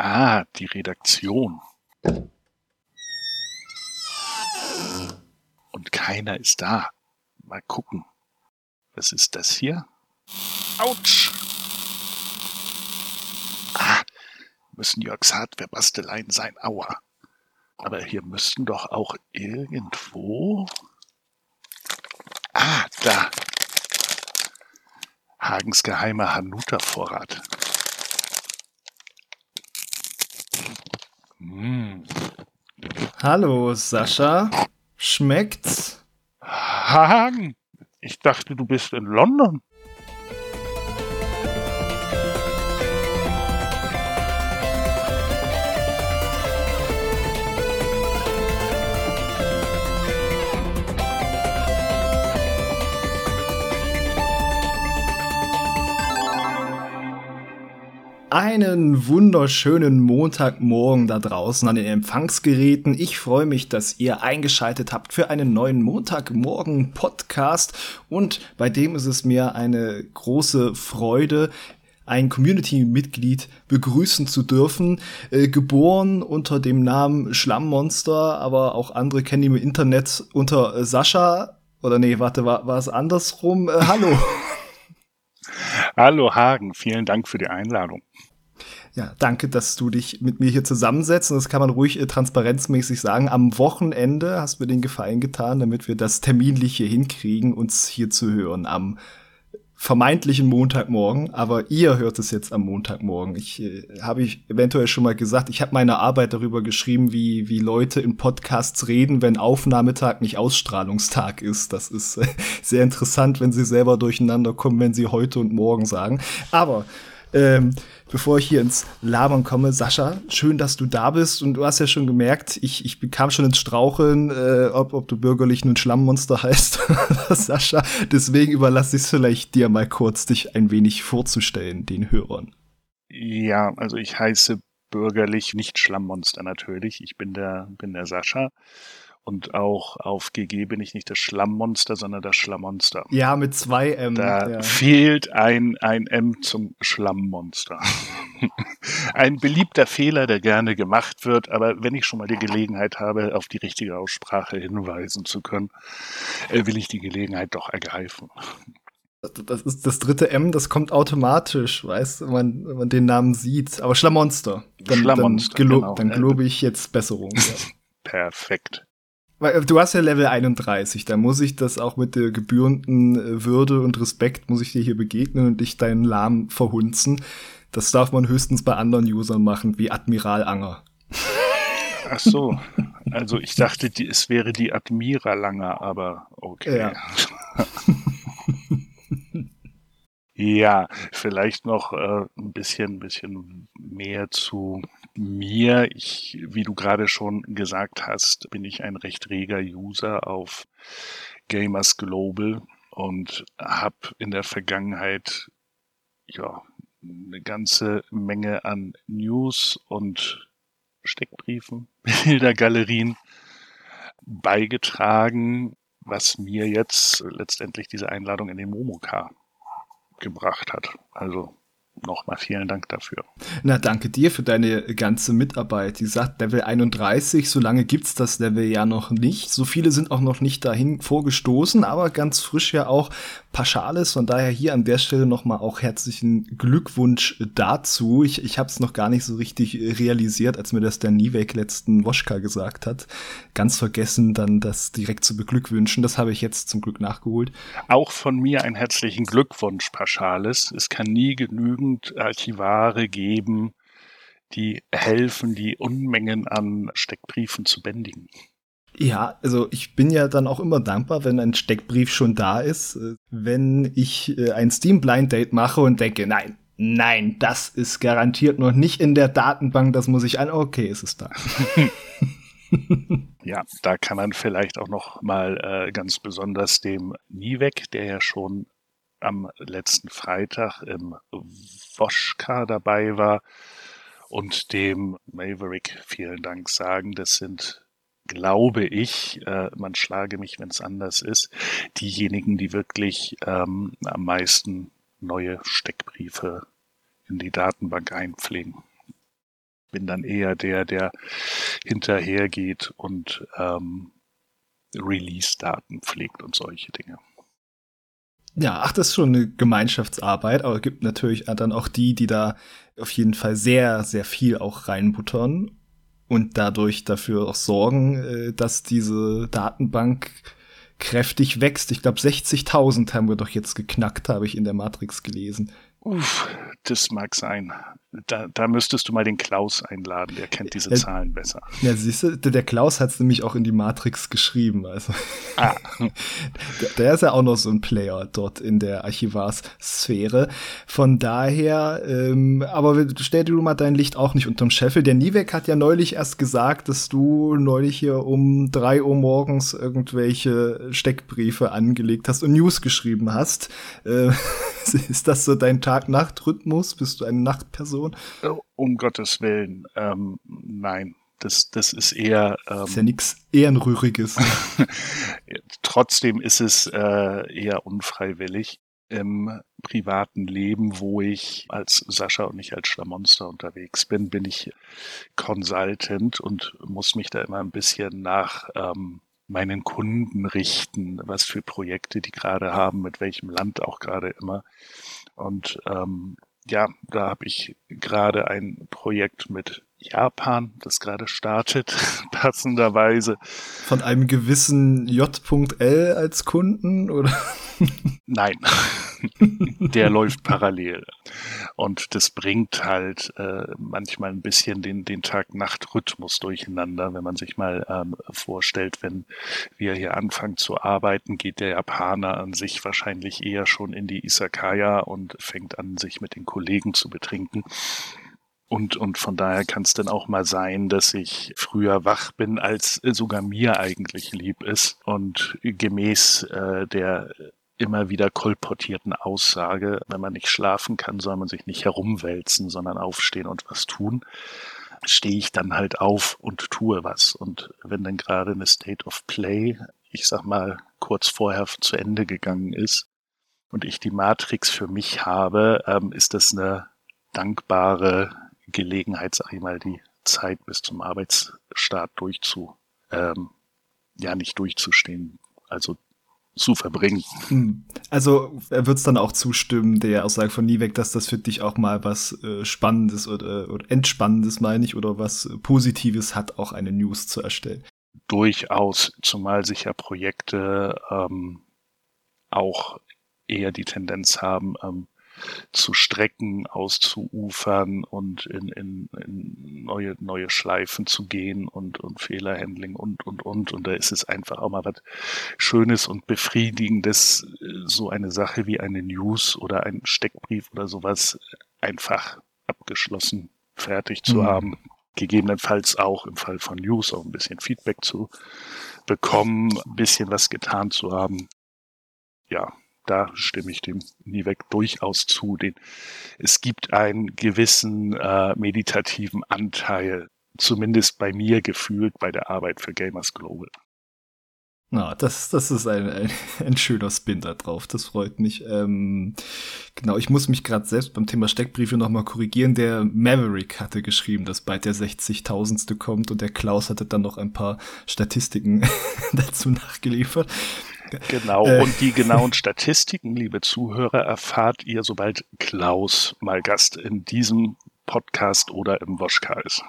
Ah, die Redaktion. Und keiner ist da. Mal gucken. Was ist das hier? Autsch! Ah, müssen Jörgs Hardware-Basteleien sein. Aua. Aber hier müssten doch auch irgendwo... Ah, da. Hagens geheimer Hanuta-Vorrat. Hm. Hallo, Sascha. Schmeckt's? Hagen, ich dachte, du bist in London. Einen wunderschönen Montagmorgen da draußen an den Empfangsgeräten. Ich freue mich, dass ihr eingeschaltet habt für einen neuen Montagmorgen Podcast und bei dem ist es mir eine große Freude, ein Community-Mitglied begrüßen zu dürfen. Äh, geboren unter dem Namen Schlammmonster, aber auch andere kennen ihn im Internet unter äh, Sascha. Oder nee, warte, war, war es andersrum? Äh, hallo. Hallo Hagen, vielen Dank für die Einladung. Ja, danke, dass du dich mit mir hier zusammensetzt. Und das kann man ruhig äh, transparenzmäßig sagen. Am Wochenende hast du mir den Gefallen getan, damit wir das terminliche hinkriegen, uns hier zu hören am vermeintlichen Montagmorgen, aber ihr hört es jetzt am Montagmorgen. Ich äh, habe ich eventuell schon mal gesagt, ich habe meine Arbeit darüber geschrieben, wie wie Leute in Podcasts reden, wenn Aufnahmetag nicht Ausstrahlungstag ist. Das ist äh, sehr interessant, wenn sie selber durcheinander kommen, wenn sie heute und morgen sagen. Aber ähm, bevor ich hier ins Labern komme, Sascha, schön, dass du da bist. Und du hast ja schon gemerkt, ich, ich bekam schon ins Straucheln, äh, ob, ob du bürgerlich nun Schlammmonster heißt, Sascha. Deswegen überlasse ich es vielleicht dir mal kurz, dich ein wenig vorzustellen, den Hörern. Ja, also ich heiße bürgerlich nicht Schlammmonster natürlich. Ich bin der, bin der Sascha. Und auch auf GG bin ich nicht das Schlammmonster, sondern das Schlammmonster. Ja, mit zwei M. Da ja. fehlt ein, ein M zum Schlammmonster. ein beliebter Fehler, der gerne gemacht wird, aber wenn ich schon mal die Gelegenheit habe, auf die richtige Aussprache hinweisen zu können, äh, will ich die Gelegenheit doch ergreifen. Das ist das dritte M, das kommt automatisch, weißt du, wenn man, wenn man den Namen sieht. Aber Schlammmonster. Dann, Schlammmonster, dann, gelob, genau. dann gelobe ich jetzt Besserung. Ja. Perfekt. Weil äh, du hast ja Level 31, da muss ich das auch mit der gebührenden äh, Würde und Respekt muss ich dir hier begegnen und dich deinen Lahm verhunzen. Das darf man höchstens bei anderen Usern machen, wie Admiral Anger. Ach so. Also ich dachte, die, es wäre die Admiral Langer, aber okay. Ja. ja, vielleicht noch äh, ein bisschen, bisschen mehr zu mir, ich, wie du gerade schon gesagt hast, bin ich ein recht reger User auf Gamers Global und habe in der Vergangenheit ja eine ganze Menge an News und Steckbriefen, Bildergalerien beigetragen, was mir jetzt letztendlich diese Einladung in den Momoka gebracht hat. Also nochmal vielen Dank dafür. Na, danke dir für deine ganze Mitarbeit. Die sagt Level 31, so lange gibt's das Level ja noch nicht. So viele sind auch noch nicht dahin vorgestoßen, aber ganz frisch ja auch Paschales. Von daher hier an der Stelle nochmal auch herzlichen Glückwunsch dazu. Ich, ich habe es noch gar nicht so richtig realisiert, als mir das der Nivek letzten Woschka gesagt hat. Ganz vergessen, dann das direkt zu beglückwünschen. Das habe ich jetzt zum Glück nachgeholt. Auch von mir einen herzlichen Glückwunsch, Paschales. Es kann nie genügen, Jugendarchivare geben, die helfen, die Unmengen an Steckbriefen zu bändigen. Ja, also ich bin ja dann auch immer dankbar, wenn ein Steckbrief schon da ist, wenn ich äh, ein Steam Blind Date mache und denke, nein, nein, das ist garantiert noch nicht in der Datenbank, das muss ich an. Okay, ist es da. ja, da kann man vielleicht auch noch mal äh, ganz besonders dem Nivek, der ja schon am letzten Freitag im Woschka dabei war und dem Maverick vielen Dank sagen. Das sind, glaube ich, äh, man schlage mich, wenn es anders ist, diejenigen, die wirklich ähm, am meisten neue Steckbriefe in die Datenbank einpflegen. bin dann eher der, der hinterhergeht und ähm, Release-Daten pflegt und solche Dinge. Ja, ach, das ist schon eine Gemeinschaftsarbeit, aber es gibt natürlich dann auch die, die da auf jeden Fall sehr, sehr viel auch reinbuttern und dadurch dafür auch sorgen, äh, dass diese Datenbank kräftig wächst. Ich glaube, 60.000 haben wir doch jetzt geknackt, habe ich in der Matrix gelesen. Uff, das mag sein. Da, da müsstest du mal den Klaus einladen, der kennt diese ja, Zahlen besser. Ja, siehst du, der Klaus hat es nämlich auch in die Matrix geschrieben. Also. Ah. der, der, ist ja auch noch so ein Player dort in der Archivarsphäre. Von daher, ähm, aber stell dir mal dein Licht auch nicht unterm Scheffel. Der Nivek hat ja neulich erst gesagt, dass du neulich hier um drei Uhr morgens irgendwelche Steckbriefe angelegt hast und News geschrieben hast. Äh, ist das so dein Tag-Nacht-Rhythmus? Bist du eine Nachtperson? Oh, um Gottes Willen, ähm, nein. Das, das ist eher. Ähm, ist ja nichts Ehrenrühriges. Trotzdem ist es äh, eher unfreiwillig im privaten Leben, wo ich als Sascha und nicht als Schlamonster unterwegs bin, bin ich Consultant und muss mich da immer ein bisschen nach ähm, meinen Kunden richten, was für Projekte die gerade haben, mit welchem Land auch gerade immer. Und ähm, ja, da habe ich gerade ein Projekt mit Japan, das gerade startet, passenderweise. Von einem gewissen J.L als Kunden oder? Nein, der läuft parallel. Und das bringt halt äh, manchmal ein bisschen den, den Tag-Nacht-Rhythmus durcheinander. Wenn man sich mal ähm, vorstellt, wenn wir hier anfangen zu arbeiten, geht der Japaner an sich wahrscheinlich eher schon in die Isakaya und fängt an, sich mit den Kollegen zu betrinken. Und, und von daher kann es dann auch mal sein, dass ich früher wach bin, als sogar mir eigentlich lieb ist. Und gemäß äh, der immer wieder kolportierten Aussage, wenn man nicht schlafen kann, soll man sich nicht herumwälzen, sondern aufstehen und was tun, stehe ich dann halt auf und tue was. Und wenn dann gerade eine State of Play, ich sag mal, kurz vorher zu Ende gegangen ist und ich die Matrix für mich habe, ähm, ist das eine dankbare Gelegenheit, sag ich mal, die Zeit bis zum Arbeitsstart durchzu, ähm, ja, nicht durchzustehen, also zu verbringen. Hm. Also er wird es dann auch zustimmen, der Aussage von Nieweg, dass das für dich auch mal was äh, Spannendes oder, oder Entspannendes, meine ich, oder was Positives hat, auch eine News zu erstellen. Durchaus, zumal sich ja Projekte ähm, auch eher die Tendenz haben, ähm, zu strecken, auszuufern und in, in, in neue, neue Schleifen zu gehen und, und Fehlerhandling und, und, und. Und da ist es einfach auch mal was Schönes und Befriedigendes, so eine Sache wie eine News oder ein Steckbrief oder sowas einfach abgeschlossen, fertig zu mhm. haben. Gegebenenfalls auch im Fall von News auch ein bisschen Feedback zu bekommen, ein bisschen was getan zu haben. Ja, da stimme ich dem Nivek durchaus zu. Den, es gibt einen gewissen äh, meditativen Anteil, zumindest bei mir gefühlt, bei der Arbeit für Gamers Global. Na, das, das ist ein, ein, ein schöner Spin da drauf. Das freut mich. Ähm, genau, ich muss mich gerade selbst beim Thema Steckbriefe nochmal korrigieren. Der Maverick hatte geschrieben, dass bald der 60.000. kommt und der Klaus hatte dann noch ein paar Statistiken dazu nachgeliefert. Genau, äh. und die genauen Statistiken, liebe Zuhörer, erfahrt ihr, sobald Klaus mal Gast in diesem Podcast oder im Woschka ist.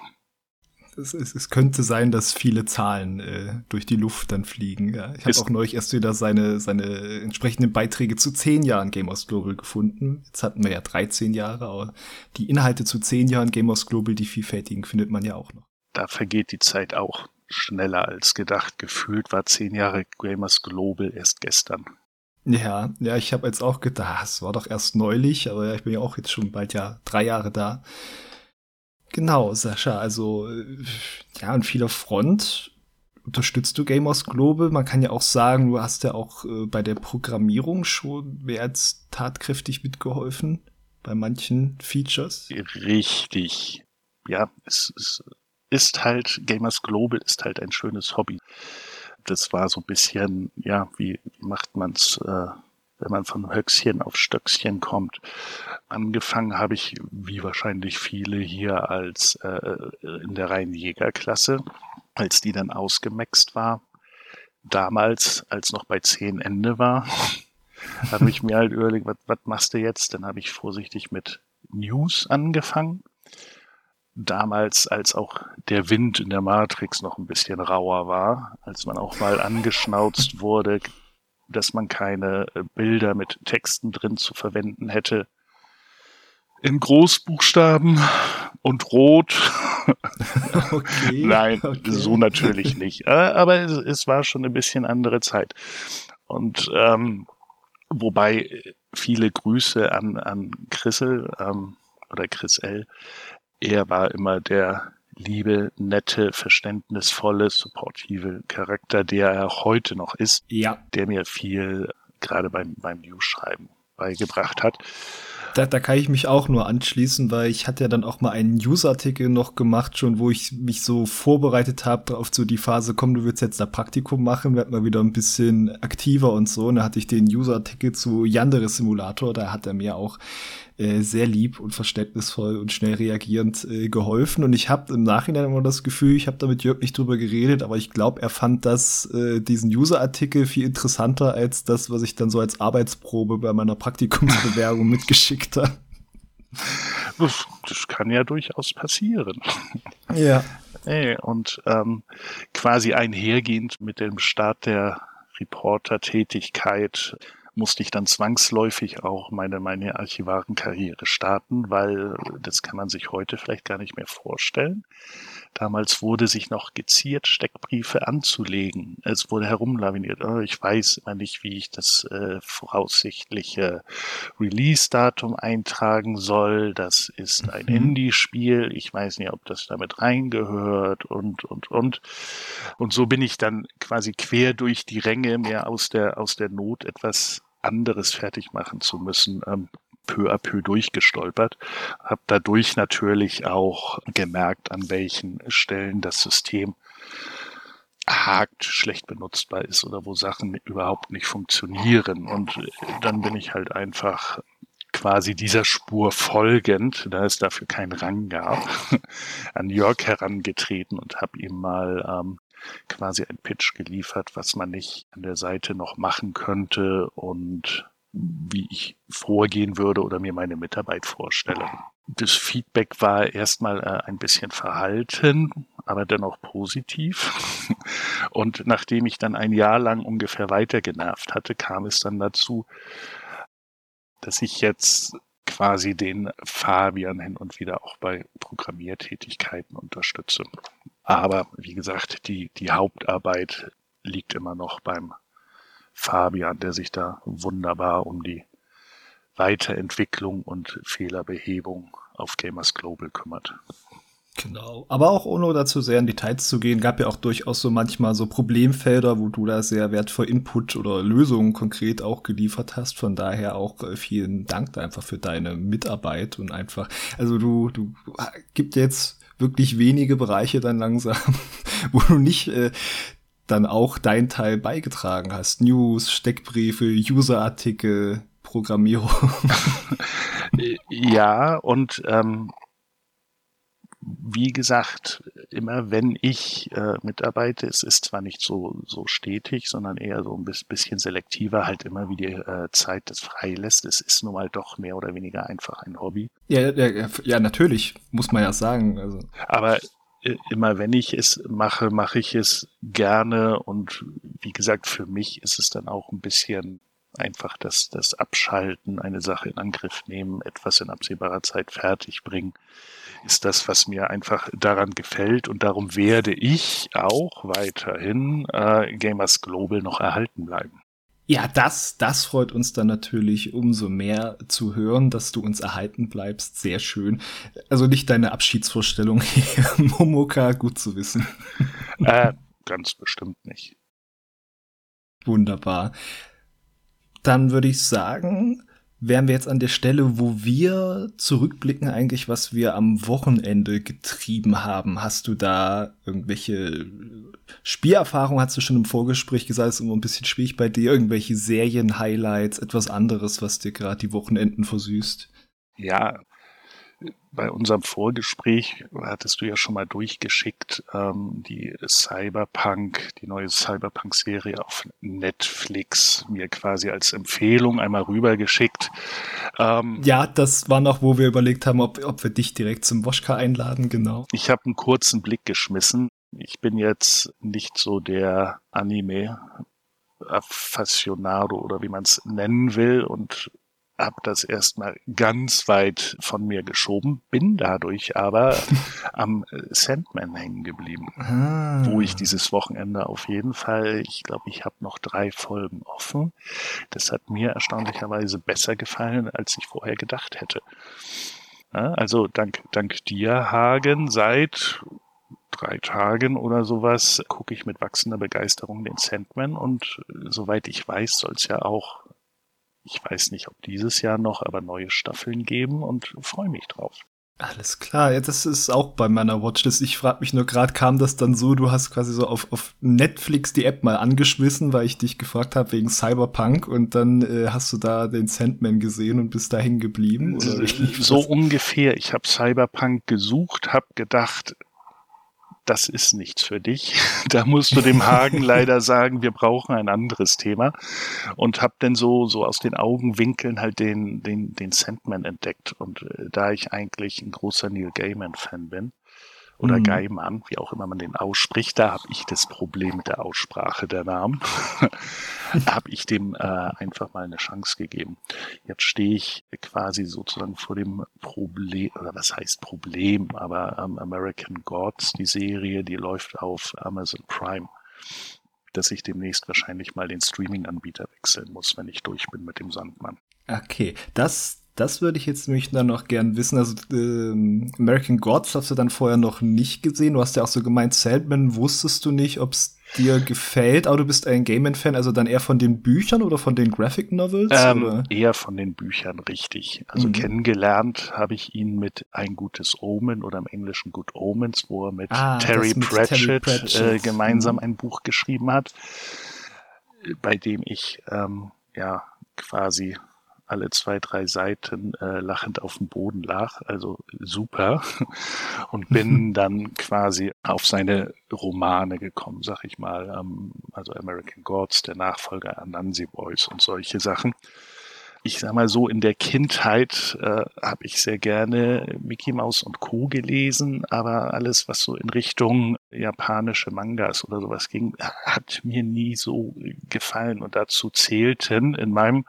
Es, es, es, könnte sein, dass viele Zahlen äh, durch die Luft dann fliegen. Ja. Ich habe auch neulich erst wieder seine, seine entsprechenden Beiträge zu zehn Jahren Gamers Global gefunden. Jetzt hatten wir ja 13 Jahre, aber die Inhalte zu zehn Jahren Gamers Global, die vielfältigen, findet man ja auch noch. Da vergeht die Zeit auch schneller als gedacht. Gefühlt war zehn Jahre Gamers Global erst gestern. Ja, ja, ich habe jetzt auch gedacht, es war doch erst neulich, aber ich bin ja auch jetzt schon bald ja drei Jahre da. Genau, Sascha, also ja, an vieler Front unterstützt du Gamers Global. Man kann ja auch sagen, du hast ja auch äh, bei der Programmierung schon mehr als tatkräftig mitgeholfen bei manchen Features. Richtig. Ja, es ist ist halt, Gamers Global ist halt ein schönes Hobby. Das war so ein bisschen, ja, wie, wie macht man's äh, wenn man von Höchstchen auf Stöckchen kommt. Angefangen habe ich, wie wahrscheinlich viele hier, als äh, in der reinen Jägerklasse, als die dann ausgemaxt war. Damals, als noch bei zehn Ende war, habe ich mir halt überlegt, was machst du jetzt? Dann habe ich vorsichtig mit News angefangen. Damals, als auch der Wind in der Matrix noch ein bisschen rauer war, als man auch mal angeschnauzt wurde, dass man keine äh, Bilder mit Texten drin zu verwenden hätte. In Großbuchstaben und rot. Okay, Nein, okay. so natürlich nicht. Äh, aber es, es, war schon ein bisschen andere Zeit. Und ähm, wobei viele Grüße an, an Chrisel ähm, oder Chris L. Er war immer der liebe, nette, verständnisvolle, supportive Charakter, der er auch heute noch ist, ja. der mir viel gerade beim, beim News-Schreiben beigebracht hat. Da, da kann ich mich auch nur anschließen, weil ich hatte ja dann auch mal einen News-Artikel noch gemacht, schon wo ich mich so vorbereitet habe auf so die Phase, komm, du willst jetzt da Praktikum machen, werd mal wieder ein bisschen aktiver und so. Und da hatte ich den News-Artikel zu Yandere Simulator, da hat er mir auch äh, sehr lieb und verständnisvoll und schnell reagierend äh, geholfen. Und ich habe im Nachhinein immer das Gefühl, ich habe da mit Jörg nicht drüber geredet, aber ich glaube, er fand das, äh, diesen User-Artikel viel interessanter als das, was ich dann so als Arbeitsprobe bei meiner Praktikumsbewerbung mitgeschickt habe. Das, das kann ja durchaus passieren. Ja. Hey, und ähm, quasi einhergehend mit dem Start der Reporter-Tätigkeit musste ich dann zwangsläufig auch meine, meine Archivarenkarriere starten, weil das kann man sich heute vielleicht gar nicht mehr vorstellen. Damals wurde sich noch geziert, Steckbriefe anzulegen. Es wurde herumlaviniert. Oh, ich weiß immer nicht, wie ich das äh, voraussichtliche Release-Datum eintragen soll. Das ist ein mhm. Indie-Spiel. Ich weiß nicht, ob das damit reingehört und, und, und. Und so bin ich dann quasi quer durch die Ränge mehr aus der, aus der Not etwas anderes fertig machen zu müssen, ähm, peu à peu durchgestolpert, habe dadurch natürlich auch gemerkt, an welchen Stellen das System hakt, schlecht benutzbar ist oder wo Sachen überhaupt nicht funktionieren. Und dann bin ich halt einfach quasi dieser Spur folgend, da es dafür keinen Rang gab, an Jörg herangetreten und habe ihm mal ähm, quasi ein Pitch geliefert, was man nicht an der Seite noch machen könnte und wie ich vorgehen würde oder mir meine Mitarbeit vorstelle. Das Feedback war erstmal äh, ein bisschen verhalten, aber dennoch positiv. Und nachdem ich dann ein Jahr lang ungefähr weiter genervt hatte, kam es dann dazu, dass ich jetzt quasi den Fabian hin und wieder auch bei Programmiertätigkeiten unterstütze. Aber wie gesagt, die, die Hauptarbeit liegt immer noch beim Fabian, der sich da wunderbar um die Weiterentwicklung und Fehlerbehebung auf Gamers Global kümmert. Genau. Aber auch ohne dazu sehr in Details zu gehen, gab ja auch durchaus so manchmal so Problemfelder, wo du da sehr wertvoll Input oder Lösungen konkret auch geliefert hast. Von daher auch äh, vielen Dank einfach für deine Mitarbeit und einfach, also du, du gibt jetzt wirklich wenige Bereiche dann langsam, wo du nicht äh, dann auch dein Teil beigetragen hast. News, Steckbriefe, Userartikel, Programmierung. ja, und ähm, wie gesagt, immer wenn ich äh, mitarbeite, es ist zwar nicht so, so stetig, sondern eher so ein bisschen selektiver, halt immer wie die äh, Zeit das freilässt. Es ist nun mal doch mehr oder weniger einfach ein Hobby. Ja, ja, ja natürlich, muss man ja sagen. Also. Aber immer wenn ich es mache, mache ich es gerne und wie gesagt, für mich ist es dann auch ein bisschen einfach das, das Abschalten, eine Sache in Angriff nehmen, etwas in absehbarer Zeit fertig bringen ist das, was mir einfach daran gefällt und darum werde ich auch weiterhin äh, Gamers Global noch erhalten bleiben. Ja, das, das freut uns dann natürlich umso mehr zu hören, dass du uns erhalten bleibst. Sehr schön. Also nicht deine Abschiedsvorstellung hier, Momoka, gut zu wissen. Äh, ganz bestimmt nicht. Wunderbar. Dann würde ich sagen, wären wir jetzt an der Stelle, wo wir zurückblicken eigentlich, was wir am Wochenende getrieben haben. Hast du da irgendwelche Spielerfahrung hast du schon im Vorgespräch gesagt, ist immer ein bisschen schwierig bei dir. Irgendwelche Serien-Highlights, etwas anderes, was dir gerade die Wochenenden versüßt? Ja, bei unserem Vorgespräch hattest du ja schon mal durchgeschickt, ähm, die Cyberpunk, die neue Cyberpunk-Serie auf Netflix mir quasi als Empfehlung einmal rübergeschickt. Ähm, ja, das war noch, wo wir überlegt haben, ob, ob wir dich direkt zum Woschka einladen, genau. Ich habe einen kurzen Blick geschmissen. Ich bin jetzt nicht so der Anime Affasionado oder wie man es nennen will und habe das erstmal ganz weit von mir geschoben, bin dadurch aber am Sandman hängen geblieben, ah. wo ich dieses Wochenende auf jeden Fall, ich glaube, ich habe noch drei Folgen offen. Das hat mir erstaunlicherweise besser gefallen, als ich vorher gedacht hätte. Also dank, dank dir, Hagen, seit drei Tagen oder sowas gucke ich mit wachsender Begeisterung den Sandman und soweit ich weiß, soll es ja auch ich weiß nicht, ob dieses Jahr noch, aber neue Staffeln geben und freue mich drauf. Alles klar, ja, das ist auch bei meiner Watchlist. Ich frage mich nur gerade, kam das dann so, du hast quasi so auf, auf Netflix die App mal angeschmissen, weil ich dich gefragt habe wegen Cyberpunk und dann äh, hast du da den Sandman gesehen und bist da hängen geblieben? Oder so ungefähr. Ich habe Cyberpunk gesucht, habe gedacht, das ist nichts für dich. Da musst du dem Hagen leider sagen, wir brauchen ein anderes Thema. Und hab dann so, so aus den Augenwinkeln halt den, den, den Sandman entdeckt. Und äh, da ich eigentlich ein großer Neil Gaiman-Fan bin, oder mhm. Gaiman, wie auch immer man den ausspricht. Da habe ich das Problem mit der Aussprache der Namen. habe ich dem äh, einfach mal eine Chance gegeben. Jetzt stehe ich quasi sozusagen vor dem Problem, oder was heißt Problem, aber ähm, American Gods, die Serie, die läuft auf Amazon Prime dass ich demnächst wahrscheinlich mal den Streaming-Anbieter wechseln muss, wenn ich durch bin mit dem Sandmann. Okay, das, das würde ich jetzt nämlich dann noch gern wissen. Also ähm, American Gods hast du dann vorher noch nicht gesehen. Du hast ja auch so gemeint, Sandman wusstest du nicht, ob es dir gefällt, aber du bist ein Gaiman-Fan, also dann eher von den Büchern oder von den Graphic Novels? Ähm, eher von den Büchern, richtig. Also mhm. kennengelernt habe ich ihn mit Ein gutes Omen oder im Englischen Good Omens, wo er mit ah, Terry, mit Pratchett, Terry Pratchett. Äh, gemeinsam mhm. ein Buch geschrieben hat, bei dem ich ähm, ja quasi alle zwei, drei Seiten äh, lachend auf dem Boden lag, also super. Und bin dann quasi auf seine Romane gekommen, sag ich mal. Ähm, also American Gods, der Nachfolger Anansi Boys und solche Sachen. Ich sag mal so, in der Kindheit äh, habe ich sehr gerne Mickey Mouse und Co. gelesen, aber alles, was so in Richtung japanische Mangas oder sowas ging, hat mir nie so gefallen. Und dazu zählten in meinem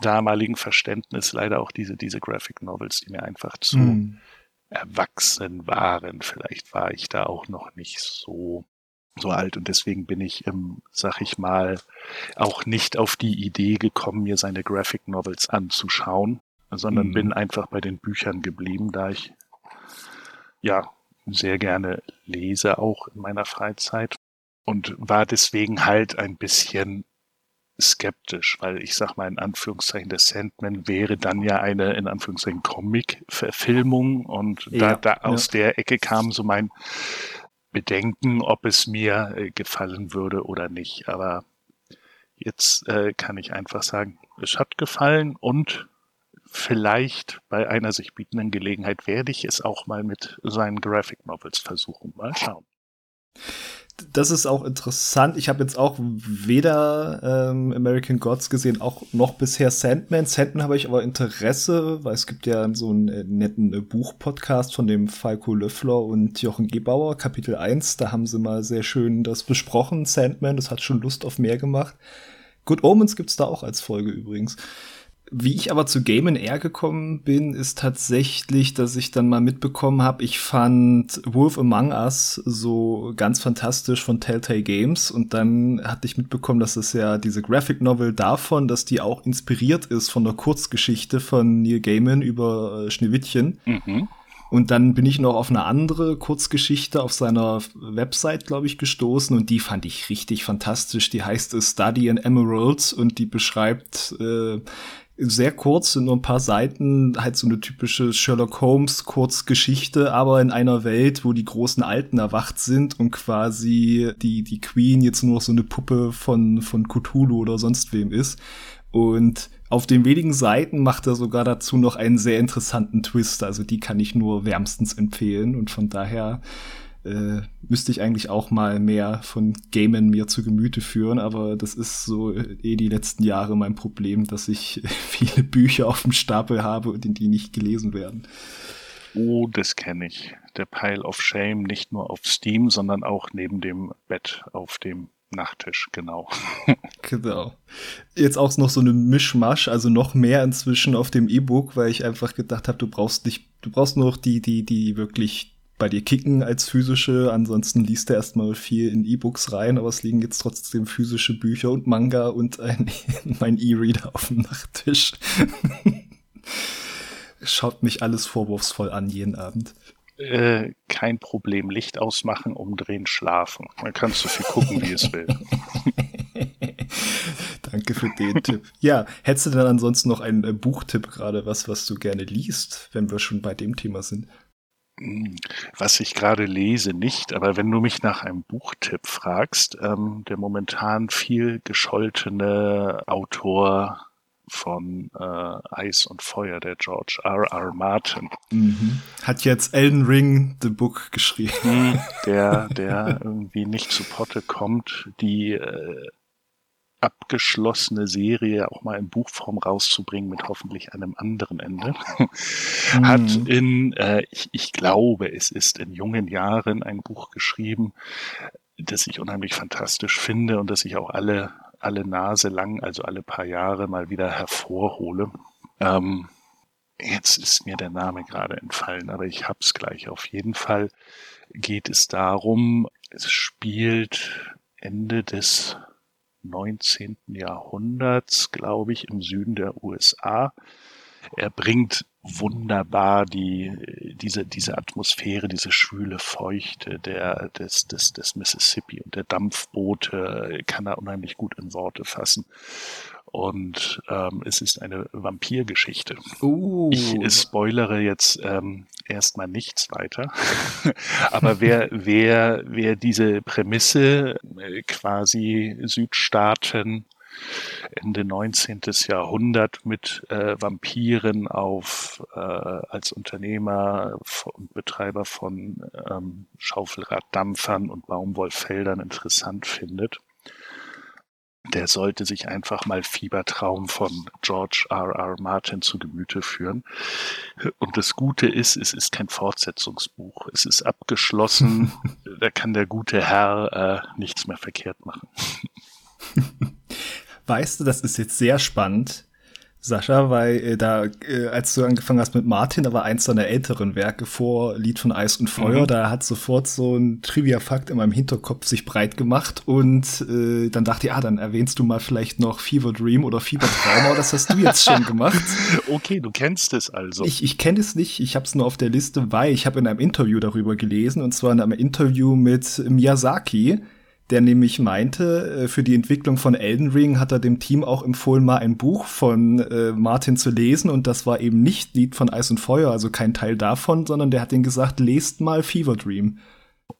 damaligen Verständnis leider auch diese, diese Graphic Novels, die mir einfach zu mhm. erwachsen waren. Vielleicht war ich da auch noch nicht so so alt und deswegen bin ich, ähm, sag ich mal, auch nicht auf die Idee gekommen, mir seine Graphic Novels anzuschauen, sondern mhm. bin einfach bei den Büchern geblieben, da ich ja sehr gerne lese auch in meiner Freizeit und war deswegen halt ein bisschen skeptisch, weil ich sag mal in Anführungszeichen, der Sandman wäre dann ja eine in Anführungszeichen Comic-Verfilmung und ja, da, da aus ja. der Ecke kam so mein Bedenken, ob es mir äh, gefallen würde oder nicht. Aber jetzt äh, kann ich einfach sagen, es hat gefallen und vielleicht bei einer sich bietenden Gelegenheit werde ich es auch mal mit seinen Graphic Novels versuchen. Mal schauen das ist auch interessant. Ich habe jetzt auch weder ähm, American Gods gesehen, auch noch bisher Sandman. Sandman habe ich aber Interesse, weil es gibt ja so einen äh, netten äh, Buchpodcast von dem Falco Löffler und Jochen Gebauer, Kapitel 1. Da haben sie mal sehr schön das besprochen, Sandman. Das hat schon Lust auf mehr gemacht. Good Omens gibt's da auch als Folge übrigens. Wie ich aber zu Game Air gekommen bin, ist tatsächlich, dass ich dann mal mitbekommen habe, ich fand Wolf Among Us so ganz fantastisch von Telltale Games und dann hatte ich mitbekommen, dass es ja diese Graphic Novel davon, dass die auch inspiriert ist von der Kurzgeschichte von Neil Gaiman über äh, Schneewittchen. Mhm. Und dann bin ich noch auf eine andere Kurzgeschichte auf seiner Website, glaube ich, gestoßen und die fand ich richtig fantastisch. Die heißt Study in Emeralds und die beschreibt äh, sehr kurz, sind nur ein paar Seiten, halt so eine typische Sherlock Holmes Kurzgeschichte, aber in einer Welt, wo die großen Alten erwacht sind und quasi die, die Queen jetzt nur noch so eine Puppe von, von Cthulhu oder sonst wem ist. Und auf den wenigen Seiten macht er sogar dazu noch einen sehr interessanten Twist. Also die kann ich nur wärmstens empfehlen. Und von daher äh, müsste ich eigentlich auch mal mehr von Gamen mir zu Gemüte führen. Aber das ist so äh, eh die letzten Jahre mein Problem, dass ich viele Bücher auf dem Stapel habe und in die nicht gelesen werden. Oh, das kenne ich. Der Pile of Shame nicht nur auf Steam, sondern auch neben dem Bett auf dem Nachttisch, genau. genau. Jetzt auch noch so eine Mischmasch, also noch mehr inzwischen auf dem E-Book, weil ich einfach gedacht habe, du brauchst nicht, du brauchst nur noch die, die, die wirklich bei dir kicken als physische. Ansonsten liest er erstmal viel in E-Books rein, aber es liegen jetzt trotzdem physische Bücher und Manga und ein, mein E-Reader auf dem Nachttisch. Schaut mich alles vorwurfsvoll an jeden Abend. Äh, kein Problem. Licht ausmachen, umdrehen, schlafen. Man kann so viel gucken, wie es will. Danke für den Tipp. Ja, hättest du denn ansonsten noch einen äh, Buchtipp gerade, was, was du gerne liest, wenn wir schon bei dem Thema sind? Hm, was ich gerade lese, nicht, aber wenn du mich nach einem Buchtipp fragst, ähm, der momentan viel gescholtene Autor von äh, Eis und Feuer, der George R. R. Martin. Mhm. Hat jetzt Elden Ring The Book geschrieben. Hm, der, der irgendwie nicht zu Potte kommt, die äh, abgeschlossene Serie auch mal in Buchform rauszubringen mit hoffentlich einem anderen Ende. Mhm. Hat in, äh, ich, ich glaube, es ist in jungen Jahren ein Buch geschrieben, das ich unheimlich fantastisch finde und das ich auch alle alle Nase lang, also alle paar Jahre mal wieder hervorhole. Ähm, jetzt ist mir der Name gerade entfallen, aber ich hab's gleich. Auf jeden Fall geht es darum, es spielt Ende des 19. Jahrhunderts, glaube ich, im Süden der USA. Er bringt wunderbar die, diese, diese Atmosphäre, diese schwüle Feuchte der, des, des, des Mississippi und der Dampfboote kann er unheimlich gut in Worte fassen. Und ähm, es ist eine Vampirgeschichte. Uh. Ich spoilere jetzt ähm, erstmal nichts weiter. Aber wer, wer, wer diese Prämisse äh, quasi Südstaaten Ende 19. Jahrhundert mit äh, Vampiren auf äh, als Unternehmer und Betreiber von ähm, Schaufelraddampfern und Baumwollfeldern interessant findet. Der sollte sich einfach mal Fiebertraum von George R. R. Martin zu Gemüte führen. Und das Gute ist, es ist kein Fortsetzungsbuch. Es ist abgeschlossen. da kann der gute Herr äh, nichts mehr verkehrt machen. Weißt du, das ist jetzt sehr spannend, Sascha, weil äh, da, äh, als du angefangen hast mit Martin, da war eins deiner älteren Werke vor Lied von Eis und Feuer, mhm. da hat sofort so ein Trivia-Fakt in meinem Hinterkopf sich breit gemacht und äh, dann dachte ich, ah, dann erwähnst du mal vielleicht noch Fever Dream oder Fever Trauma, das hast du jetzt schon gemacht. Okay, du kennst es also. Ich, ich kenne es nicht, ich habe es nur auf der Liste, weil ich habe in einem Interview darüber gelesen und zwar in einem Interview mit Miyazaki, der nämlich meinte, äh, für die Entwicklung von Elden Ring hat er dem Team auch empfohlen, mal ein Buch von äh, Martin zu lesen und das war eben nicht Lied von Eis und Feuer, also kein Teil davon, sondern der hat ihnen gesagt, lest mal Fever Dream.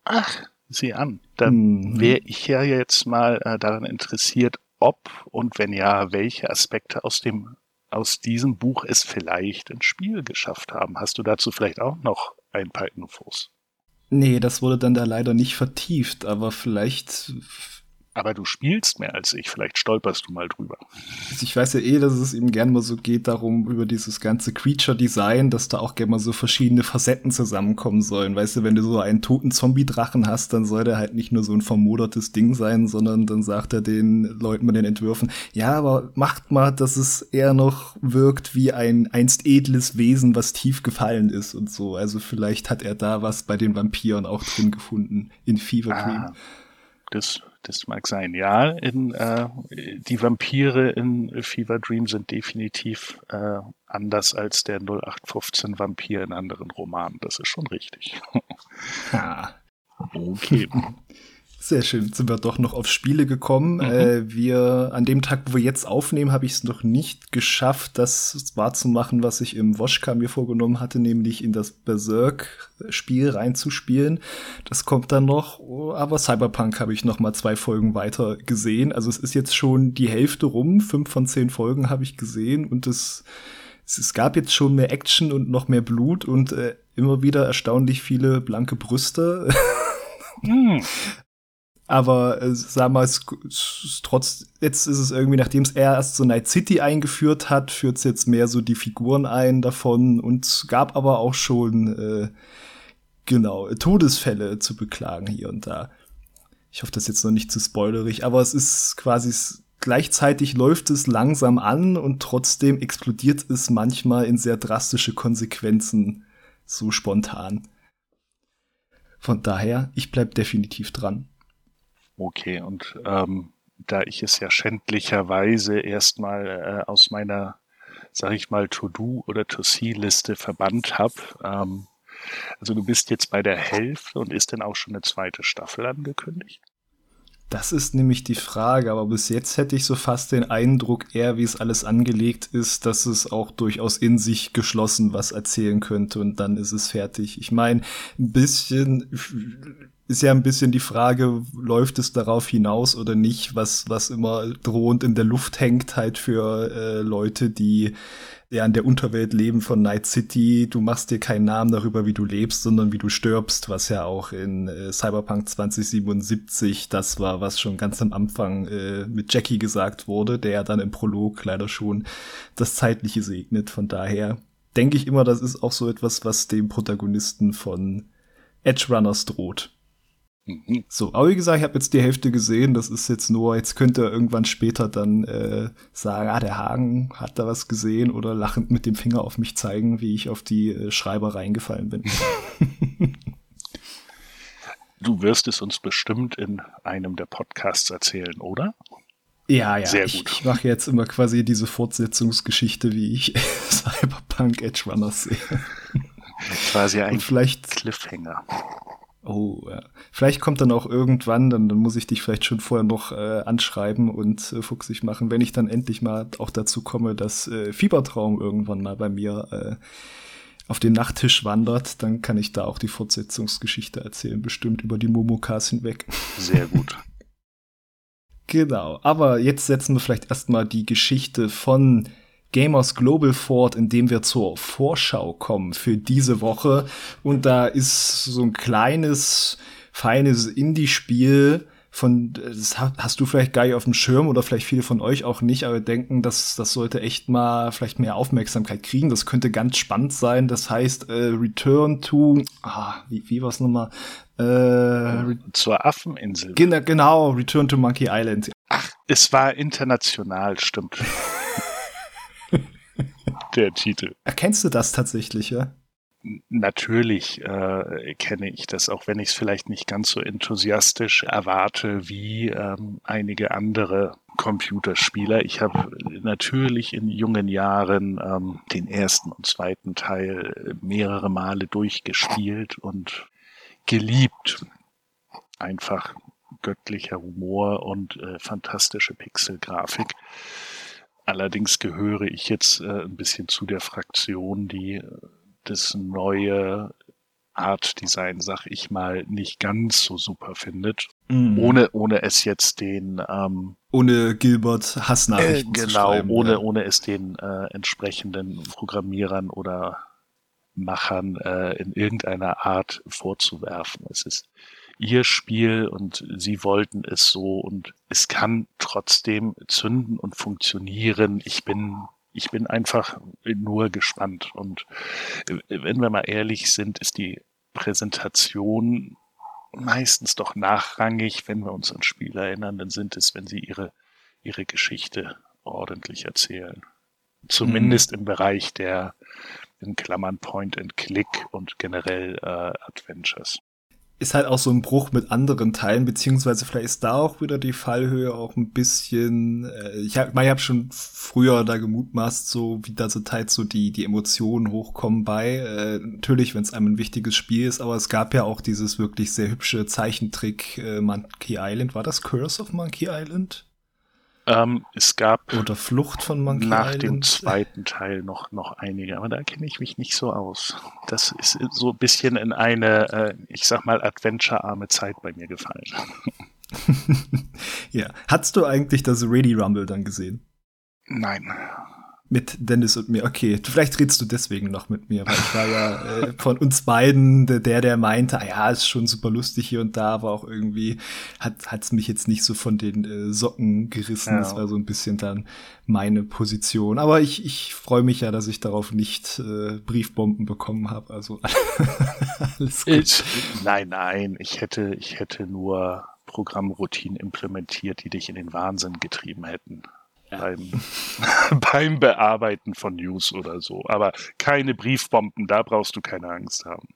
Ach, sieh an. Dann mhm. wäre ich ja jetzt mal äh, daran interessiert, ob und wenn ja, welche Aspekte aus dem aus diesem Buch es vielleicht ins Spiel geschafft haben. Hast du dazu vielleicht auch noch ein paar Infos? Nee, das wurde dann da leider nicht vertieft, aber vielleicht aber du spielst mehr als ich, vielleicht stolperst du mal drüber. Ich weiß ja eh, dass es eben gern mal so geht darum, über dieses ganze Creature-Design, dass da auch gern mal so verschiedene Facetten zusammenkommen sollen. Weißt du, wenn du so einen toten Zombie-Drachen hast, dann soll der halt nicht nur so ein vermodertes Ding sein, sondern dann sagt er den Leuten bei den Entwürfen, ja, aber macht mal, dass es eher noch wirkt wie ein einst edles Wesen, was tief gefallen ist und so. Also vielleicht hat er da was bei den Vampiren auch drin gefunden in Fever Dream. Ah, das das mag sein. Ja, in, äh, die Vampire in Fever Dream sind definitiv äh, anders als der 0815 Vampir in anderen Romanen. Das ist schon richtig. ha. Okay. Sehr schön. Sind wir doch noch auf Spiele gekommen. Mhm. Äh, wir, an dem Tag, wo wir jetzt aufnehmen, habe ich es noch nicht geschafft, das wahrzumachen, was ich im Woschka mir vorgenommen hatte, nämlich in das Berserk-Spiel reinzuspielen. Das kommt dann noch. Aber Cyberpunk habe ich noch mal zwei Folgen weiter gesehen. Also es ist jetzt schon die Hälfte rum. Fünf von zehn Folgen habe ich gesehen und es, es gab jetzt schon mehr Action und noch mehr Blut und äh, immer wieder erstaunlich viele blanke Brüste. Mm. Aber äh, sag mal, es, es, trotz, jetzt ist es irgendwie, nachdem es erst so Night City eingeführt hat, führt es jetzt mehr so die Figuren ein davon und gab aber auch schon äh, genau Todesfälle zu beklagen hier und da. Ich hoffe, das ist jetzt noch nicht zu spoilerig, aber es ist quasi gleichzeitig läuft es langsam an und trotzdem explodiert es manchmal in sehr drastische Konsequenzen so spontan. Von daher, ich bleib definitiv dran. Okay, und ähm, da ich es ja schändlicherweise erstmal äh, aus meiner, sag ich mal, To-Do oder To-See-Liste verbannt habe, ähm, also du bist jetzt bei der Hälfte und ist denn auch schon eine zweite Staffel angekündigt? Das ist nämlich die Frage, aber bis jetzt hätte ich so fast den Eindruck, eher wie es alles angelegt ist, dass es auch durchaus in sich geschlossen was erzählen könnte und dann ist es fertig. Ich meine, ein bisschen ist ja ein bisschen die Frage, läuft es darauf hinaus oder nicht, was, was immer drohend in der Luft hängt, halt für äh, Leute, die ja in der Unterwelt leben von Night City. Du machst dir keinen Namen darüber, wie du lebst, sondern wie du stirbst, was ja auch in äh, Cyberpunk 2077 das war, was schon ganz am Anfang äh, mit Jackie gesagt wurde, der ja dann im Prolog leider schon das Zeitliche segnet. Von daher denke ich immer, das ist auch so etwas, was dem Protagonisten von Edge Runners droht. Mhm. So, aber wie gesagt, ich habe jetzt die Hälfte gesehen. Das ist jetzt nur, jetzt könnte er irgendwann später dann äh, sagen, ah, der Hagen hat da was gesehen oder lachend mit dem Finger auf mich zeigen, wie ich auf die äh, Schreiber reingefallen bin. du wirst es uns bestimmt in einem der Podcasts erzählen, oder? Ja, ja. Sehr gut. Ich, ich mache jetzt immer quasi diese Fortsetzungsgeschichte, wie ich Cyberpunk Edge Runners sehe. Quasi ein vielleicht, Cliffhanger. Oh, ja. Vielleicht kommt dann auch irgendwann, dann, dann muss ich dich vielleicht schon vorher noch äh, anschreiben und äh, fuchsig machen, wenn ich dann endlich mal auch dazu komme, dass äh, Fiebertraum irgendwann mal bei mir äh, auf den Nachttisch wandert, dann kann ich da auch die Fortsetzungsgeschichte erzählen, bestimmt über die Momokas hinweg. Sehr gut. genau, aber jetzt setzen wir vielleicht erstmal die Geschichte von Gamers Global fort, indem wir zur Vorschau kommen für diese Woche. Und da ist so ein kleines, feines Indie-Spiel, von, das hast du vielleicht gar nicht auf dem Schirm oder vielleicht viele von euch auch nicht, aber denken, dass das sollte echt mal vielleicht mehr Aufmerksamkeit kriegen. Das könnte ganz spannend sein. Das heißt, äh, Return to, ah, wie, wie war's nochmal? Äh, Zur Affeninsel. Genau, genau, Return to Monkey Island. Ach, es war international, stimmt. der Titel. Erkennst du das tatsächlich, ja? Natürlich äh, kenne ich das, auch wenn ich es vielleicht nicht ganz so enthusiastisch erwarte wie ähm, einige andere Computerspieler. Ich habe natürlich in jungen Jahren ähm, den ersten und zweiten Teil mehrere Male durchgespielt und geliebt. Einfach göttlicher Humor und äh, fantastische Pixelgrafik. Allerdings gehöre ich jetzt äh, ein bisschen zu der Fraktion, die äh, das neue Art Design, sag ich mal, nicht ganz so super findet. Mm. Ohne, ohne es jetzt den ähm, ohne Gilbert Hassnachrichten äh, genau, schreiben, ohne, ja. ohne es den äh, entsprechenden Programmierern oder Machern äh, in irgendeiner Art vorzuwerfen. Es ist ihr Spiel und sie wollten es so und es kann trotzdem zünden und funktionieren. Ich bin ich bin einfach nur gespannt und äh, wenn wir mal ehrlich sind, ist die Präsentation meistens doch nachrangig, wenn wir uns an Spiel erinnern, dann sind es, wenn sie ihre ihre Geschichte ordentlich erzählen. Zumindest mhm. im Bereich der in Klammern Point and Click und generell äh, Adventures. Ist halt auch so ein Bruch mit anderen Teilen, beziehungsweise vielleicht ist da auch wieder die Fallhöhe auch ein bisschen, äh, ich habe ich hab schon früher da gemutmaßt, so wie da so teils so die, die Emotionen hochkommen bei, äh, natürlich, wenn es einem ein wichtiges Spiel ist, aber es gab ja auch dieses wirklich sehr hübsche Zeichentrick äh, Monkey Island, war das Curse of Monkey Island? Ähm, es gab oder Flucht von Monkey nach Island. dem zweiten Teil noch noch einige, aber da kenne ich mich nicht so aus. Das ist so ein bisschen in eine, äh, ich sag mal, adventure-arme Zeit bei mir gefallen. ja, hast du eigentlich das Ready Rumble dann gesehen? Nein. Mit Dennis und mir. Okay, vielleicht redest du deswegen noch mit mir, weil ich war ja äh, von uns beiden der, der meinte, ah ja, ist schon super lustig hier und da, aber auch irgendwie hat hat's mich jetzt nicht so von den äh, Socken gerissen. Ja. Das war so ein bisschen dann meine Position. Aber ich, ich freue mich ja, dass ich darauf nicht äh, Briefbomben bekommen habe. Also alles gut. Ich, nein, nein, ich hätte, ich hätte nur Programmroutinen implementiert, die dich in den Wahnsinn getrieben hätten beim, beim Bearbeiten von News oder so. Aber keine Briefbomben, da brauchst du keine Angst haben.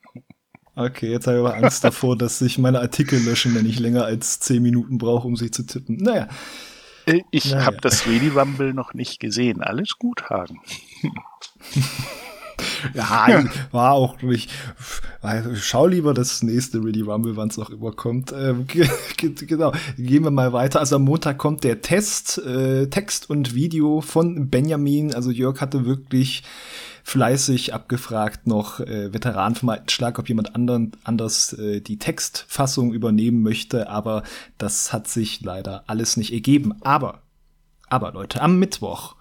Okay, jetzt habe ich aber Angst davor, dass sich meine Artikel löschen, wenn ich länger als zehn Minuten brauche, um sie zu tippen. Naja. Äh, ich naja. habe das Ready Rumble noch nicht gesehen. Alles gut, Hagen. ja, war auch nicht. Schau lieber das nächste Ready Rumble, wann es auch immer kommt. Ähm, genau, gehen wir mal weiter. Also am Montag kommt der Test, äh, Text und Video von Benjamin. Also Jörg hatte wirklich fleißig abgefragt noch äh, Veteran vom alten Schlag, ob jemand anderen, anders äh, die Textfassung übernehmen möchte, aber das hat sich leider alles nicht ergeben. Aber, aber Leute, am Mittwoch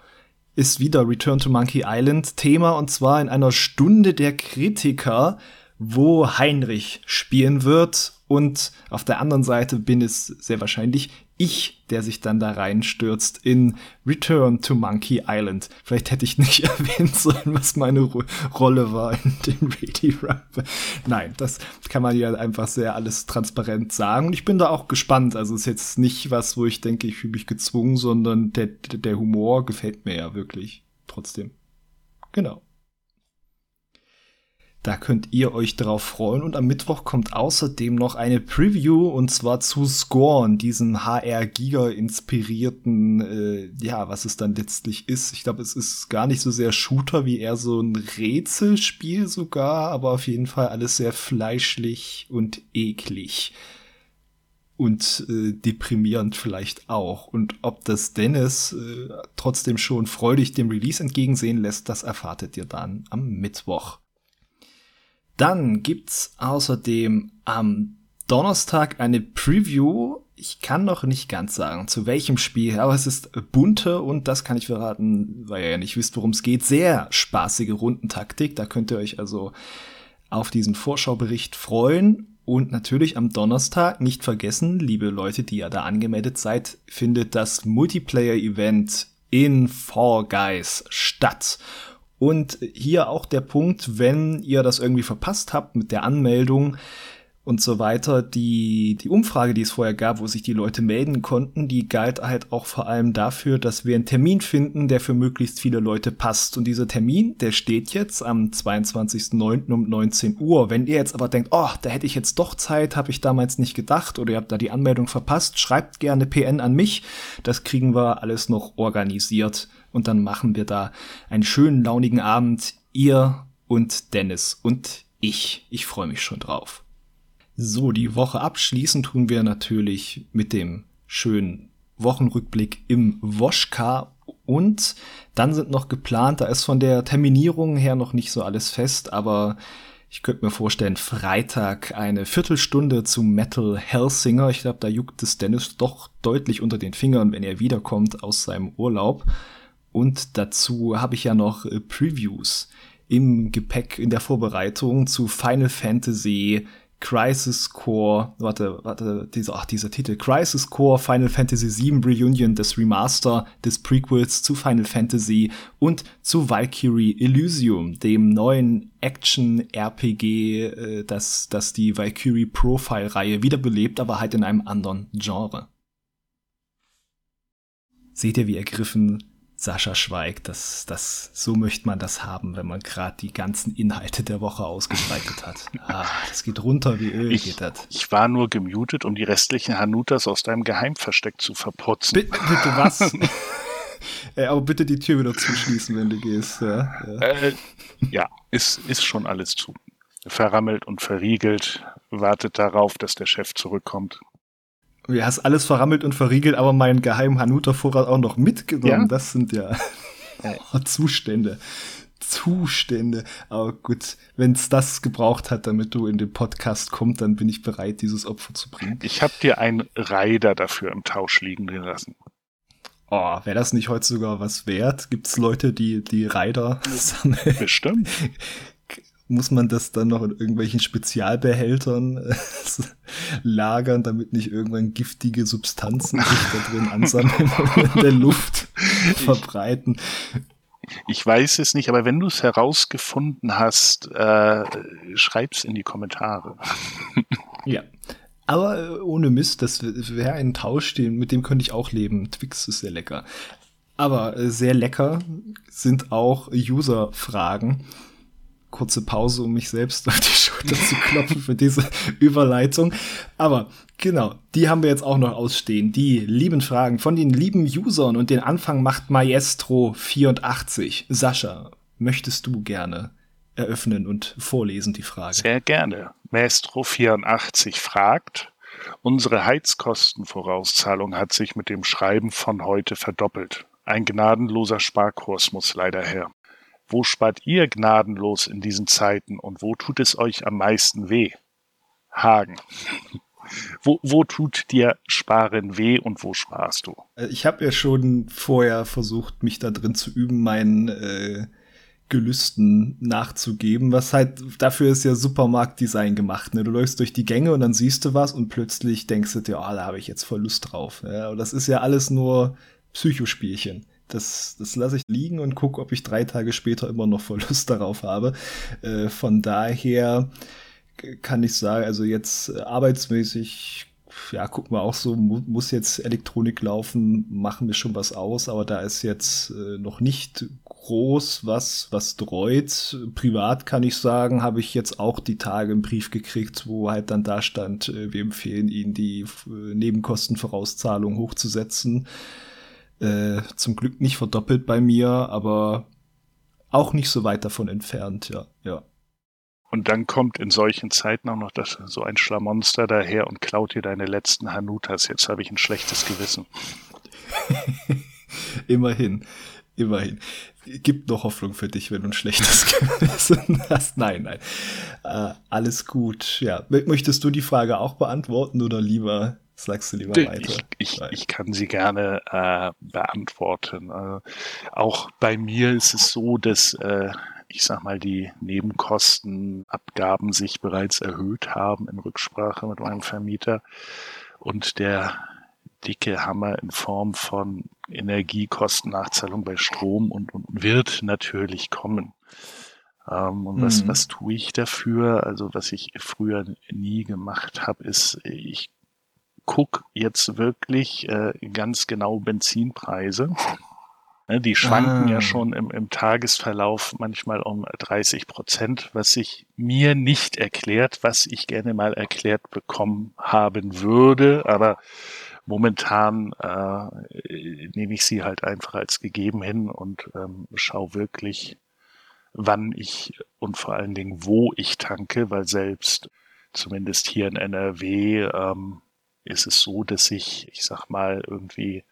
ist wieder Return to Monkey Island Thema und zwar in einer Stunde der Kritiker, wo Heinrich spielen wird. Und auf der anderen Seite bin es sehr wahrscheinlich ich, der sich dann da reinstürzt in Return to Monkey Island. Vielleicht hätte ich nicht erwähnen sollen, was meine Ro Rolle war in dem Ready Rumble. Nein, das kann man ja einfach sehr alles transparent sagen. Und ich bin da auch gespannt. Also es ist jetzt nicht was, wo ich denke, ich fühle mich gezwungen, sondern der, der Humor gefällt mir ja wirklich trotzdem. Genau. Da könnt ihr euch drauf freuen. Und am Mittwoch kommt außerdem noch eine Preview und zwar zu Scorn, diesem HR-Giga-inspirierten, äh, ja, was es dann letztlich ist. Ich glaube, es ist gar nicht so sehr Shooter wie eher so ein Rätselspiel sogar, aber auf jeden Fall alles sehr fleischlich und eklig. Und äh, deprimierend vielleicht auch. Und ob das Dennis äh, trotzdem schon freudig dem Release entgegensehen lässt, das erfahrtet ihr dann am Mittwoch. Dann gibt's außerdem am Donnerstag eine Preview. Ich kann noch nicht ganz sagen, zu welchem Spiel, aber es ist bunte und das kann ich verraten, weil ihr ja nicht wisst, worum es geht. Sehr spaßige Rundentaktik. Da könnt ihr euch also auf diesen Vorschaubericht freuen. Und natürlich am Donnerstag nicht vergessen, liebe Leute, die ja da angemeldet seid, findet das Multiplayer-Event in Fall Guys statt. Und hier auch der Punkt, wenn ihr das irgendwie verpasst habt mit der Anmeldung und so weiter, die, die Umfrage, die es vorher gab, wo sich die Leute melden konnten, die galt halt auch vor allem dafür, dass wir einen Termin finden, der für möglichst viele Leute passt. Und dieser Termin, der steht jetzt am 22.09. um 19 Uhr. Wenn ihr jetzt aber denkt, oh, da hätte ich jetzt doch Zeit, habe ich damals nicht gedacht oder ihr habt da die Anmeldung verpasst, schreibt gerne PN an mich. Das kriegen wir alles noch organisiert und dann machen wir da einen schönen, launigen Abend. Ihr und Dennis und ich. Ich freue mich schon drauf. So, die Woche abschließen tun wir natürlich mit dem schönen Wochenrückblick im Woschka und dann sind noch geplant, da ist von der Terminierung her noch nicht so alles fest, aber ich könnte mir vorstellen, Freitag eine Viertelstunde zu Metal Hellsinger. Ich glaube, da juckt es Dennis doch deutlich unter den Fingern, wenn er wiederkommt aus seinem Urlaub. Und dazu habe ich ja noch äh, Previews im Gepäck in der Vorbereitung zu Final Fantasy Crisis Core, warte, warte, dieser, ach, dieser Titel, Crisis Core Final Fantasy VII Reunion, des Remaster des Prequels zu Final Fantasy und zu Valkyrie Elysium, dem neuen Action-RPG, äh, das, das die Valkyrie Profile-Reihe wiederbelebt, aber halt in einem anderen Genre. Seht ihr, wie ergriffen Sascha schweigt, das, das, so möchte man das haben, wenn man gerade die ganzen Inhalte der Woche ausgebreitet hat. Ah, das geht runter wie Öl, Ich, geht das. ich war nur gemutet, um die restlichen Hanutas aus deinem Geheimversteck zu verputzen. Bitte, bitte was? Ey, aber bitte die Tür wieder zuschließen, wenn du gehst. Ja, ja. Äh, ja, ist, ist schon alles zu. Verrammelt und verriegelt, wartet darauf, dass der Chef zurückkommt. Du hast alles verrammelt und verriegelt, aber meinen geheimen Hanuta-Vorrat auch noch mitgenommen. Ja. Das sind ja oh, Zustände. Zustände. Aber gut, wenn es das gebraucht hat, damit du in den Podcast kommst, dann bin ich bereit, dieses Opfer zu bringen. Ich habe dir einen Rider dafür im Tausch liegen lassen. Oh, wäre das nicht heute sogar was wert? Gibt es Leute, die die Rider sammeln? Bestimmt. Muss man das dann noch in irgendwelchen Spezialbehältern äh, lagern, damit nicht irgendwann giftige Substanzen sich da drin ansammeln und in der Luft verbreiten? Ich weiß es nicht, aber wenn du es herausgefunden hast, äh, schreib's in die Kommentare. Ja. Aber äh, ohne Mist, das wäre ein Tausch, den, mit dem könnte ich auch leben. Twix ist sehr lecker. Aber äh, sehr lecker sind auch User-Fragen. Kurze Pause, um mich selbst auf die Schulter zu klopfen für diese Überleitung. Aber genau, die haben wir jetzt auch noch ausstehen. Die lieben Fragen von den lieben Usern und den Anfang macht Maestro84. Sascha, möchtest du gerne eröffnen und vorlesen die Frage? Sehr gerne. Maestro84 fragt, unsere Heizkostenvorauszahlung hat sich mit dem Schreiben von heute verdoppelt. Ein gnadenloser Sparkurs muss leider her. Wo spart ihr gnadenlos in diesen Zeiten und wo tut es euch am meisten weh? Hagen. Wo, wo tut dir Sparen weh und wo sparst du? Äh, Ich habe ja schon vorher versucht, mich da drin zu üben, meinen äh, Gelüsten nachzugeben, was halt, dafür ist ja Supermarktdesign gemacht. Ne? Du läufst durch die Gänge und dann siehst du was und plötzlich denkst du dir, oh, da habe ich jetzt voll Lust drauf. Ja, und das ist ja alles nur Psychospielchen. Das, das lasse ich liegen und gucke, ob ich drei Tage später immer noch voll Lust darauf habe. Äh, von daher kann ich sagen, also jetzt äh, arbeitsmäßig, ja, gucken wir auch so, mu muss jetzt Elektronik laufen, machen wir schon was aus, aber da ist jetzt äh, noch nicht groß was, was dreut. Privat kann ich sagen, habe ich jetzt auch die Tage einen Brief gekriegt, wo halt dann da stand, äh, wir empfehlen Ihnen die äh, Nebenkostenvorauszahlung hochzusetzen. Äh, zum Glück nicht verdoppelt bei mir, aber auch nicht so weit davon entfernt, ja, ja. Und dann kommt in solchen Zeiten auch noch das, so ein Schlamonster daher und klaut dir deine letzten Hanutas. Jetzt habe ich ein schlechtes Gewissen. immerhin, immerhin. Gibt noch Hoffnung für dich, wenn du ein schlechtes Gewissen hast. Nein, nein. Äh, alles gut. Ja. Möchtest du die Frage auch beantworten oder lieber sagst du lieber weiter? Ich, ich, ich kann sie gerne äh, beantworten. Äh, auch bei mir ist es so, dass äh, ich sag mal, die Nebenkostenabgaben sich bereits erhöht haben in Rücksprache mit meinem Vermieter und der dicke Hammer in Form von Energiekostennachzahlung bei Strom und, und wird natürlich kommen. Ähm, und was, Mhm. was tue ich dafür? Also was ich früher nie gemacht habe, ist, ich guck jetzt wirklich äh, ganz genau Benzinpreise. Ne, Die schwanken Ah. ja schon im, im Tagesverlauf manchmal um 30 Prozent, was sich mir nicht erklärt, was ich gerne mal erklärt bekommen haben würde. Aber momentan äh, nehme ich sie halt einfach als gegeben hin und ähm, schaue wirklich, wann ich und vor allen Dingen, wo ich tanke, weil selbst zumindest hier in NRW ähm, ist es so, dass ich, ich sag mal, irgendwie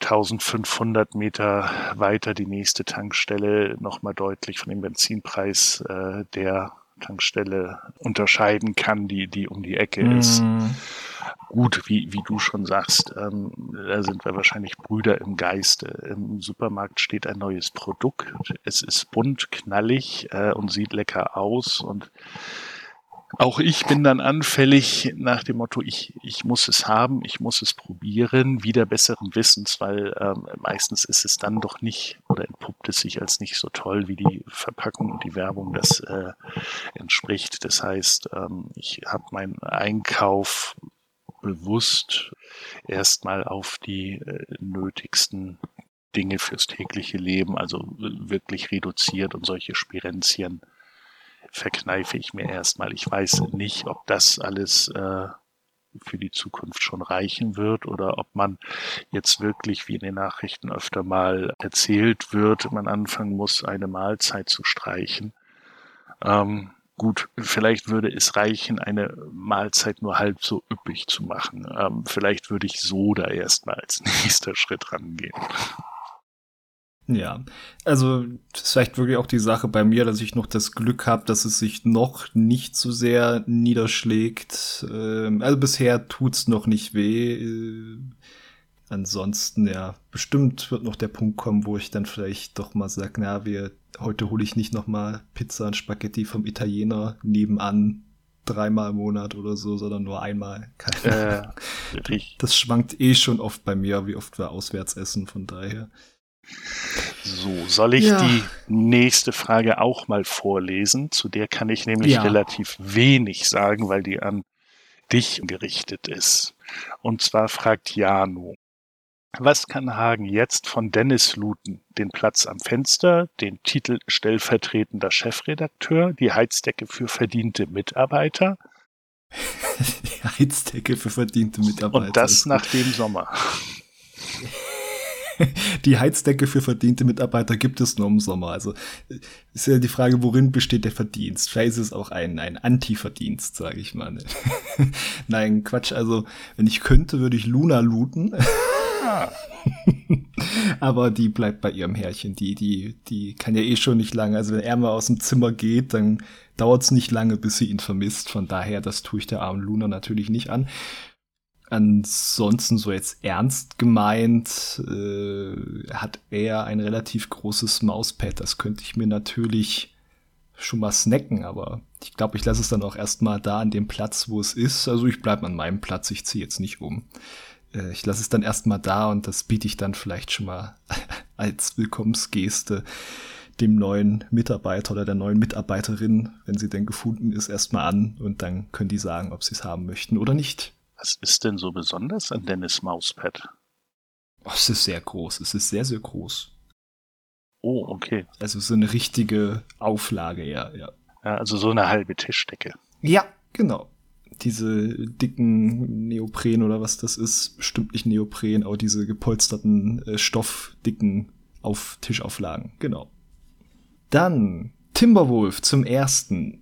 1500 Meter weiter die nächste Tankstelle nochmal deutlich von dem Benzinpreis äh, der Tankstelle unterscheiden kann, die, die um die Ecke ist. Mhm. Gut, wie, wie du schon sagst, ähm, da sind wir wahrscheinlich Brüder im Geiste. Im Supermarkt steht ein neues Produkt. Es ist bunt, knallig äh, und sieht lecker aus. Und auch ich bin dann anfällig nach dem Motto, ich, ich muss es haben, ich muss es probieren, wieder besseren Wissens, weil ähm, meistens ist es dann doch nicht oder entpuppt es sich als nicht so toll, wie die Verpackung und die Werbung das äh, entspricht. Das heißt, ähm, ich habe meinen Einkauf bewusst erstmal auf die äh, nötigsten Dinge fürs tägliche Leben, also wirklich reduziert und solche Spirenzien verkneife ich mir erstmal. Ich weiß nicht, ob das alles äh, für die Zukunft schon reichen wird oder ob man jetzt wirklich, wie in den Nachrichten öfter mal erzählt wird, man anfangen muss, eine Mahlzeit zu streichen. Ähm, gut, vielleicht würde es reichen, eine Mahlzeit nur halb so üppig zu machen. Ähm, vielleicht würde ich so da erstmal als nächster Schritt rangehen. Ja, also das ist vielleicht wirklich auch die Sache bei mir, dass ich noch das Glück habe, dass es sich noch nicht so sehr niederschlägt. Ähm, also bisher tut's noch nicht weh. Äh, ansonsten, ja, bestimmt wird noch der Punkt kommen, wo ich dann vielleicht doch mal sage, na, wir, heute hole ich nicht noch mal Pizza und Spaghetti vom Italiener nebenan dreimal im Monat oder so, sondern nur einmal. Äh, das schwankt eh schon oft bei mir, wie oft wir auswärts essen, von daher. So, soll ich ja. die nächste Frage auch mal vorlesen? Zu der kann ich nämlich ja. relativ wenig sagen, weil die an dich gerichtet ist. Und zwar fragt Janu, was kann Hagen jetzt von Dennis looten? Den Platz am Fenster, den Titel stellvertretender Chefredakteur, die Heizdecke für verdiente Mitarbeiter? die Heizdecke für verdiente Mitarbeiter. Und das nach dem Sommer. die Heizdecke für verdiente Mitarbeiter gibt es nur im Sommer. Also ist ja die Frage, worin besteht der Verdienst? Vielleicht ist es auch ein, ein Anti-Verdienst, sage ich mal. Nein, Quatsch. Also wenn ich könnte, würde ich Luna looten. Aber die bleibt bei ihrem Herrchen. Die, die, die kann ja eh schon nicht lange. Also wenn er mal aus dem Zimmer geht, dann dauert es nicht lange, bis sie ihn vermisst. Von daher, das tue ich der armen Luna natürlich nicht an. Ansonsten so jetzt ernst gemeint, äh, hat er ein relativ großes Mauspad. Das könnte ich mir natürlich schon mal snacken, aber ich glaube, ich lasse es dann auch erstmal da an dem Platz, wo es ist. Also ich bleibe an meinem Platz, ich ziehe jetzt nicht um. Äh, ich lasse es dann erstmal da und das biete ich dann vielleicht schon mal als Willkommensgeste dem neuen Mitarbeiter oder der neuen Mitarbeiterin, wenn sie denn gefunden ist, erstmal an und dann können die sagen, ob sie es haben möchten oder nicht. Was ist denn so besonders an Dennis Mauspad? Oh, es ist sehr groß. Es ist sehr, sehr groß. Oh, okay. Also so eine richtige Auflage, ja, ja. Ja, also so eine halbe Tischdecke. Ja, genau. Diese dicken Neopren oder was das ist, bestimmt nicht Neopren, aber diese gepolsterten äh, Stoffdicken auf Tischauflagen, genau. Dann Timberwolf zum ersten.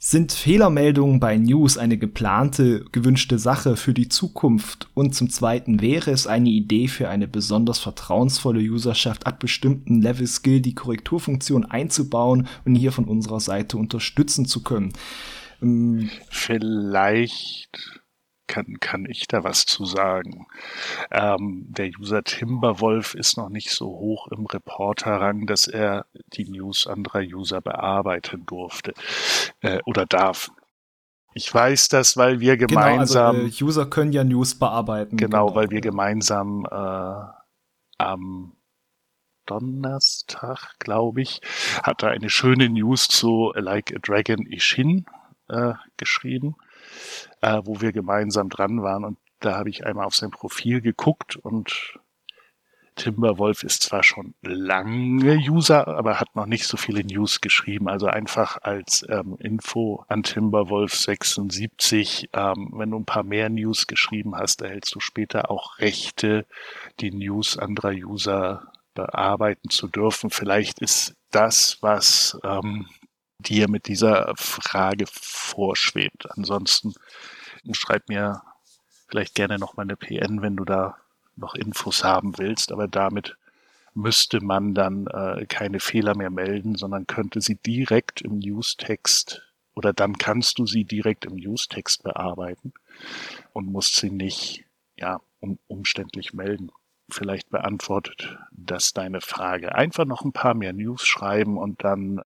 Sind Fehlermeldungen bei News eine geplante, gewünschte Sache für die Zukunft? Und zum Zweiten wäre es eine Idee für eine besonders vertrauensvolle Userschaft ab bestimmten Level Skill die Korrekturfunktion einzubauen und hier von unserer Seite unterstützen zu können? Ähm, Vielleicht kann, kann ich da was zu sagen. Ähm, der User Timberwolf ist noch nicht so hoch im Reporterrang, dass er die News anderer User bearbeiten durfte äh, oder darf. Ich weiß das, weil wir gemeinsam. Genau, also, äh, User können ja News bearbeiten. Genau, genau. weil wir gemeinsam äh, am Donnerstag, glaube ich, hat er eine schöne News zu Like a Dragon Ishin äh, geschrieben äh, wo wir gemeinsam dran waren. Und da habe ich einmal auf sein Profil geguckt und Timberwolf ist zwar schon lange User, aber hat noch nicht so viele News geschrieben. Also einfach als ähm, Info an Timberwolf 76, ähm, wenn du ein paar mehr News geschrieben hast, erhältst du später auch Rechte, die News anderer User bearbeiten zu dürfen. Vielleicht ist das, was ähm, dir mit dieser Frage vorschwebt. Ansonsten schreib mir vielleicht gerne noch mal eine PN, wenn du da noch Infos haben willst, aber damit müsste man dann äh, keine Fehler mehr melden, sondern könnte sie direkt im Newstext oder dann kannst du sie direkt im Newstext bearbeiten und musst sie nicht ja um, umständlich melden. Vielleicht beantwortet das deine Frage. Einfach noch ein paar mehr News schreiben und dann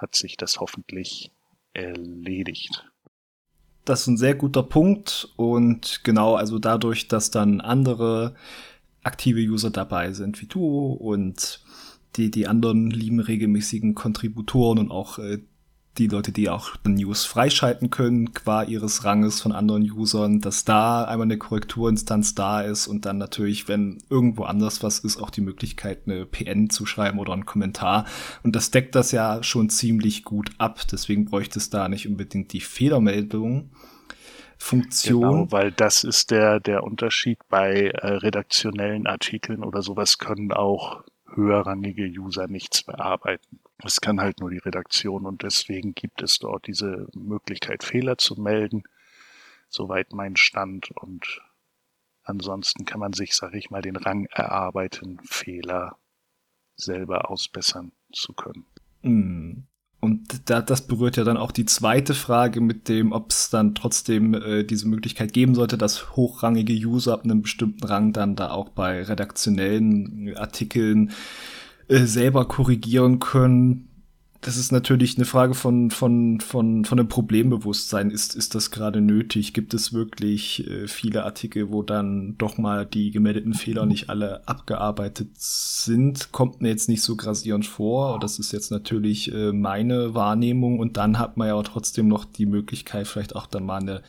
hat sich das hoffentlich erledigt. Das ist ein sehr guter Punkt und genau, also dadurch, dass dann andere aktive User dabei sind wie du und die, die anderen lieben regelmäßigen Kontributoren und auch äh, die Leute, die auch News freischalten können, qua ihres Ranges von anderen Usern, dass da einmal eine Korrekturinstanz da ist und dann natürlich, wenn irgendwo anders was ist, auch die Möglichkeit, eine PN zu schreiben oder einen Kommentar. Und das deckt das ja schon ziemlich gut ab. Deswegen bräuchte es da nicht unbedingt die Fehlermeldung. Funktion. Genau, weil das ist der, der Unterschied bei äh, redaktionellen Artikeln oder sowas können auch höherrangige User nichts bearbeiten. Es kann halt nur die Redaktion und deswegen gibt es dort diese Möglichkeit, Fehler zu melden. Soweit mein Stand und ansonsten kann man sich, sag ich mal, den Rang erarbeiten, Fehler selber ausbessern zu können. Mm. Und da, das berührt ja dann auch die zweite Frage mit dem, ob es dann trotzdem äh, diese Möglichkeit geben sollte, dass hochrangige User ab einem bestimmten Rang dann da auch bei redaktionellen Artikeln äh, selber korrigieren können. Das ist natürlich eine Frage von, von, von, von einem Problembewusstsein. Ist, ist das gerade nötig? Gibt es wirklich äh, viele Artikel, wo dann doch mal die gemeldeten Fehler nicht alle abgearbeitet sind? Kommt mir jetzt nicht so grasierend vor. Das ist jetzt natürlich äh, meine Wahrnehmung. Und dann hat man ja auch trotzdem noch die Möglichkeit, vielleicht auch dann mal eine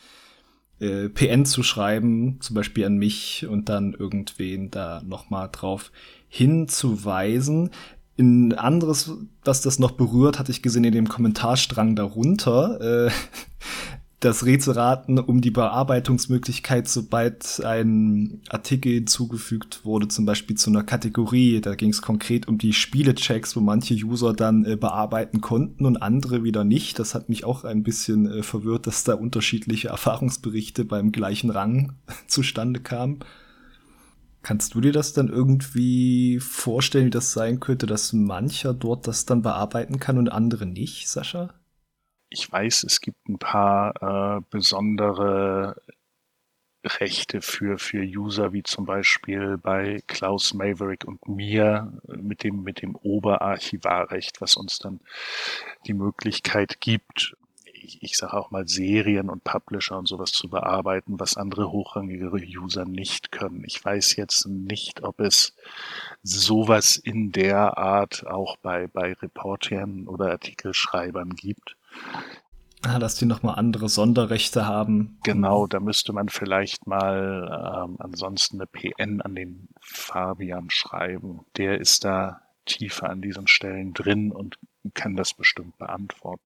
äh, PN zu schreiben, zum Beispiel an mich und dann irgendwen da nochmal drauf hinzuweisen. Ein anderes, was das noch berührt, hatte ich gesehen in dem Kommentarstrang darunter. Äh, das Rätselraten um die Bearbeitungsmöglichkeit, sobald ein Artikel hinzugefügt wurde, zum Beispiel zu einer Kategorie. Da ging es konkret um die Spielechecks, wo manche User dann äh, bearbeiten konnten und andere wieder nicht. Das hat mich auch ein bisschen äh, verwirrt, dass da unterschiedliche Erfahrungsberichte beim gleichen Rang zustande kamen. Kannst du dir das dann irgendwie vorstellen, wie das sein könnte, dass mancher dort das dann bearbeiten kann und andere nicht, Sascha? Ich weiß, es gibt ein paar äh, besondere Rechte für, für User, wie zum Beispiel bei Klaus Maverick und mir mit dem, mit dem Oberarchivarrecht, was uns dann die Möglichkeit gibt, ich, ich sage auch mal Serien und Publisher und sowas zu bearbeiten, was andere hochrangigere User nicht können. Ich weiß jetzt nicht, ob es sowas in der Art auch bei, bei Reportern oder Artikelschreibern gibt. Ah, dass die nochmal andere Sonderrechte haben. Genau, da müsste man vielleicht mal ähm, ansonsten eine PN an den Fabian schreiben. Der ist da tiefer an diesen Stellen drin und kann das bestimmt beantworten.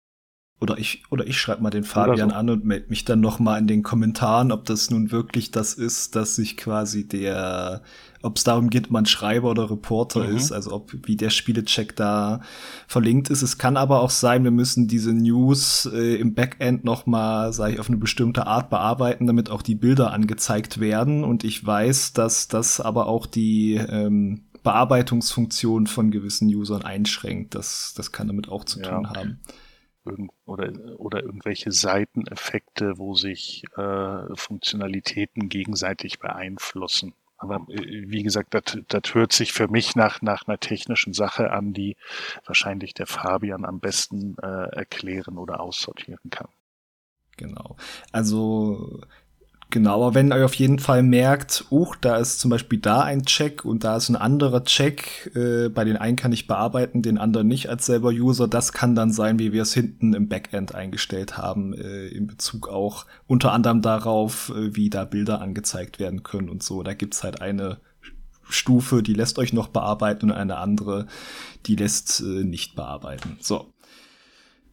Oder ich, oder ich schreibe mal den Fabian so. an und melde mich dann noch mal in den Kommentaren, ob das nun wirklich das ist, dass sich quasi der, ob es darum geht, ob man Schreiber oder Reporter mhm. ist, also ob wie der Spielecheck da verlinkt ist. Es kann aber auch sein, wir müssen diese News äh, im Backend noch mal, sage ich, auf eine bestimmte Art bearbeiten, damit auch die Bilder angezeigt werden. Und ich weiß, dass das aber auch die ähm, Bearbeitungsfunktion von gewissen Usern einschränkt. Das, das kann damit auch zu ja. tun haben oder, oder irgendwelche Seiteneffekte, wo sich äh, Funktionalitäten gegenseitig beeinflussen. Aber äh, wie gesagt, das, hört sich für mich nach, nach einer technischen Sache an, die wahrscheinlich der Fabian am besten äh, erklären oder aussortieren kann. Genau. Also Genau, aber wenn ihr auf jeden Fall merkt, oh, da ist zum Beispiel da ein Check und da ist ein anderer Check, äh, bei den einen kann ich bearbeiten, den anderen nicht als selber User, das kann dann sein, wie wir es hinten im Backend eingestellt haben, äh, in Bezug auch unter anderem darauf, äh, wie da Bilder angezeigt werden können und so. Da gibt's halt eine Stufe, die lässt euch noch bearbeiten und eine andere, die lässt äh, nicht bearbeiten. So.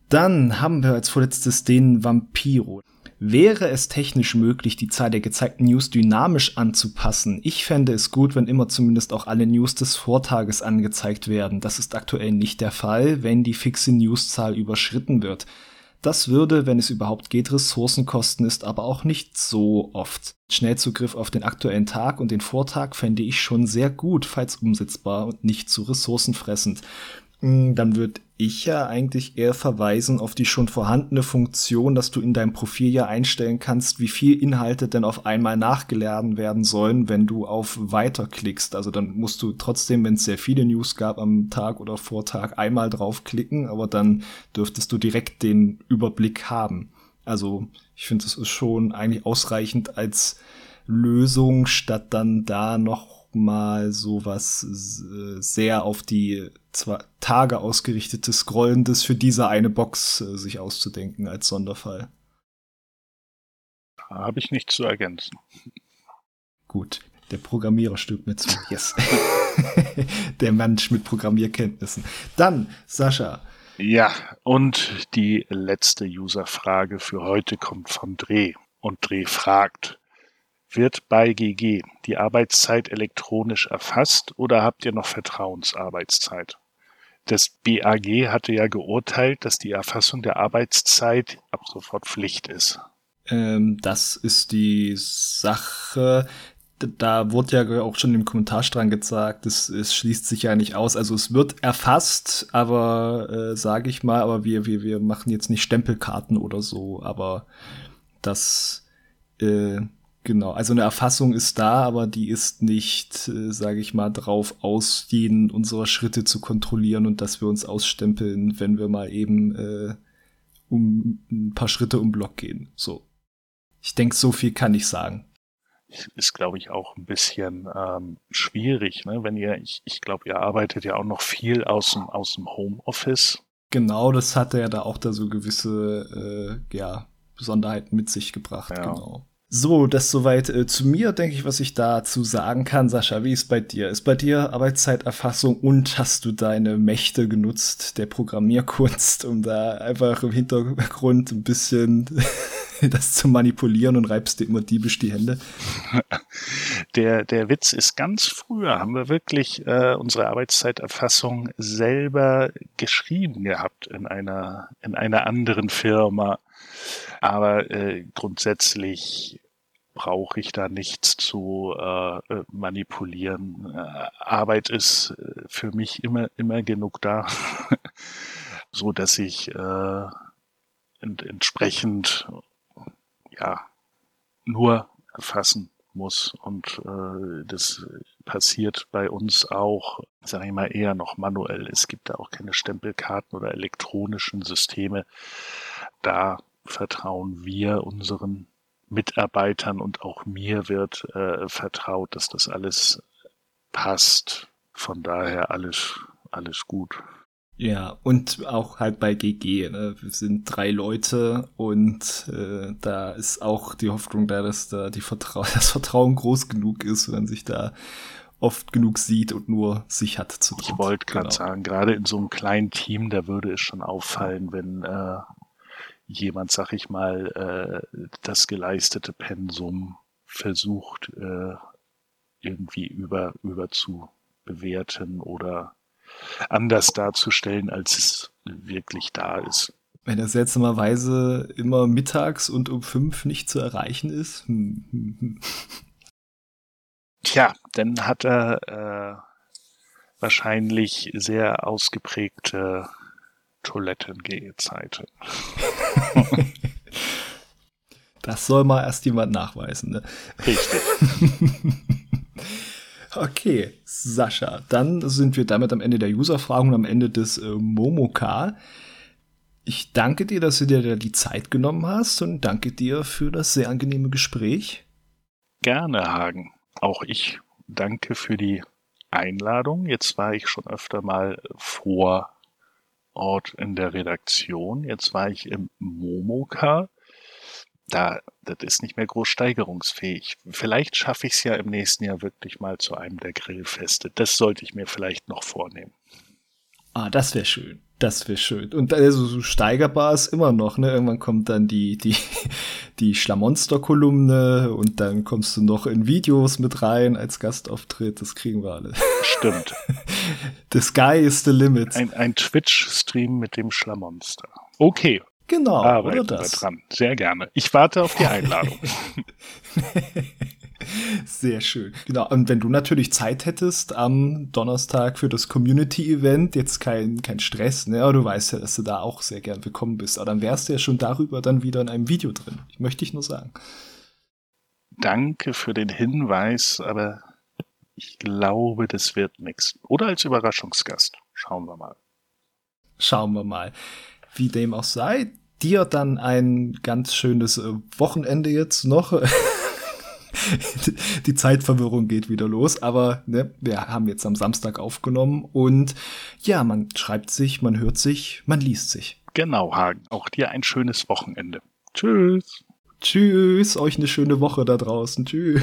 Dann haben wir als vorletztes den Vampiro. Wäre es technisch möglich, die Zahl der gezeigten News dynamisch anzupassen? Ich fände es gut, wenn immer zumindest auch alle News des Vortages angezeigt werden. Das ist aktuell nicht der Fall, wenn die fixe Newszahl überschritten wird. Das würde, wenn es überhaupt geht, Ressourcen kosten, ist aber auch nicht so oft. Schnellzugriff auf den aktuellen Tag und den Vortag fände ich schon sehr gut, falls umsetzbar und nicht zu ressourcenfressend. Dann würde ich ja eigentlich eher verweisen auf die schon vorhandene Funktion, dass du in deinem Profil ja einstellen kannst, wie viel Inhalte denn auf einmal nachgeladen werden sollen, wenn du auf Weiter klickst. Also dann musst du trotzdem, wenn es sehr viele News gab am Tag oder Vortag, einmal draufklicken, aber dann dürftest du direkt den Überblick haben. Also ich finde, das ist schon eigentlich ausreichend als Lösung, statt dann da noch mal so was äh, sehr auf die zwei Tage ausgerichtetes Scrollendes für diese eine Box äh, sich auszudenken als Sonderfall. Da habe ich nichts zu ergänzen. Gut, der Programmierer stimmt mir zu. Yes. der Mensch mit Programmierkenntnissen. Dann, Sascha. Ja, und die letzte Userfrage für heute kommt von Dreh. Und Dreh fragt, wird bei GG die Arbeitszeit elektronisch erfasst oder habt ihr noch Vertrauensarbeitszeit? Das BAG hatte ja geurteilt, dass die Erfassung der Arbeitszeit ab sofort Pflicht ist. Ähm, das ist die Sache. Da wurde ja auch schon im Kommentarstrang gesagt, es, es schließt sich ja nicht aus. Also es wird erfasst, aber äh, sage ich mal, aber wir, wir, wir machen jetzt nicht Stempelkarten oder so, aber das äh, Genau, also eine Erfassung ist da, aber die ist nicht, äh, sage ich mal, drauf aus, jeden unserer Schritte zu kontrollieren und dass wir uns ausstempeln, wenn wir mal eben äh, um ein paar Schritte um Block gehen. So. Ich denke, so viel kann ich sagen. Ist, glaube ich, auch ein bisschen ähm, schwierig, ne? Wenn ihr, ich, ich glaube, ihr arbeitet ja auch noch viel aus dem, aus dem Homeoffice. Genau, das hatte ja da auch da so gewisse äh, ja, Besonderheiten mit sich gebracht, ja. genau. So, das soweit äh, zu mir, denke ich, was ich dazu sagen kann. Sascha, wie ist bei dir? Ist bei dir Arbeitszeiterfassung und hast du deine Mächte genutzt der Programmierkunst, um da einfach im Hintergrund ein bisschen das zu manipulieren und reibst dir immer diebisch die Hände? Der, der Witz ist ganz früher, haben wir wirklich äh, unsere Arbeitszeiterfassung selber geschrieben gehabt in einer, in einer anderen Firma. Aber äh, grundsätzlich brauche ich da nichts zu äh, äh, manipulieren. Äh, Arbeit ist äh, für mich immer immer genug da, so dass ich äh, ent entsprechend ja nur erfassen muss und äh, das passiert bei uns auch, sage ich mal, eher noch manuell. Es gibt da auch keine Stempelkarten oder elektronischen Systeme. Da vertrauen wir unseren Mitarbeitern und auch mir wird äh, vertraut, dass das alles passt. Von daher alles, alles gut. Ja, und auch halt bei GG. Ne? Wir sind drei Leute und äh, da ist auch die Hoffnung da, dass da die Vertrau das Vertrauen groß genug ist, wenn man sich da oft genug sieht und nur sich hat zu tun. Ich wollte gerade genau. sagen, gerade in so einem kleinen Team, da würde es schon auffallen, wenn äh, jemand, sag ich mal, äh, das geleistete Pensum versucht äh, irgendwie über, über zu bewerten oder anders darzustellen, als es wirklich da ist. Wenn er seltsamerweise immer mittags und um fünf nicht zu erreichen ist. Hm, hm, hm. Tja, dann hat er äh, wahrscheinlich sehr ausgeprägte Toilettengehzeiten. das soll mal erst jemand nachweisen, ne? Richtig. okay, Sascha, dann sind wir damit am Ende der User-Fragen und am Ende des äh, Momoka. Ich danke dir, dass du dir die Zeit genommen hast und danke dir für das sehr angenehme Gespräch. Gerne, Hagen. Auch ich danke für die Einladung. Jetzt war ich schon öfter mal vor Ort in der Redaktion. Jetzt war ich im Momoka. Da, das ist nicht mehr groß steigerungsfähig. Vielleicht schaffe ich es ja im nächsten Jahr wirklich mal zu einem der Grillfeste. Das sollte ich mir vielleicht noch vornehmen. Ah, das wäre schön. Das wäre schön. Und also so steigerbar ist immer noch, ne? Irgendwann kommt dann die, die, die Schlamonster-Kolumne und dann kommst du noch in Videos mit rein als Gastauftritt. Das kriegen wir alle. Stimmt. the sky is the limit. Ein, ein Twitch-Stream mit dem Schlamonster. Okay. Genau, Arbeiten oder das. dran. Sehr gerne. Ich warte auf die Einladung. Sehr schön. Genau. Und wenn du natürlich Zeit hättest am Donnerstag für das Community-Event, jetzt kein, kein Stress, ne? Aber du weißt ja, dass du da auch sehr gern willkommen bist. Aber dann wärst du ja schon darüber dann wieder in einem Video drin. Ich möchte ich nur sagen. Danke für den Hinweis, aber ich glaube, das wird nichts. Oder als Überraschungsgast. Schauen wir mal. Schauen wir mal. Wie dem auch sei, dir dann ein ganz schönes äh, Wochenende jetzt noch. die Zeitverwirrung geht wieder los. Aber ne, wir haben jetzt am Samstag aufgenommen und ja, man schreibt sich, man hört sich, man liest sich. Genau, Hagen. Auch dir ein schönes Wochenende. Tschüss. Tschüss, euch eine schöne Woche da draußen. Tschüss.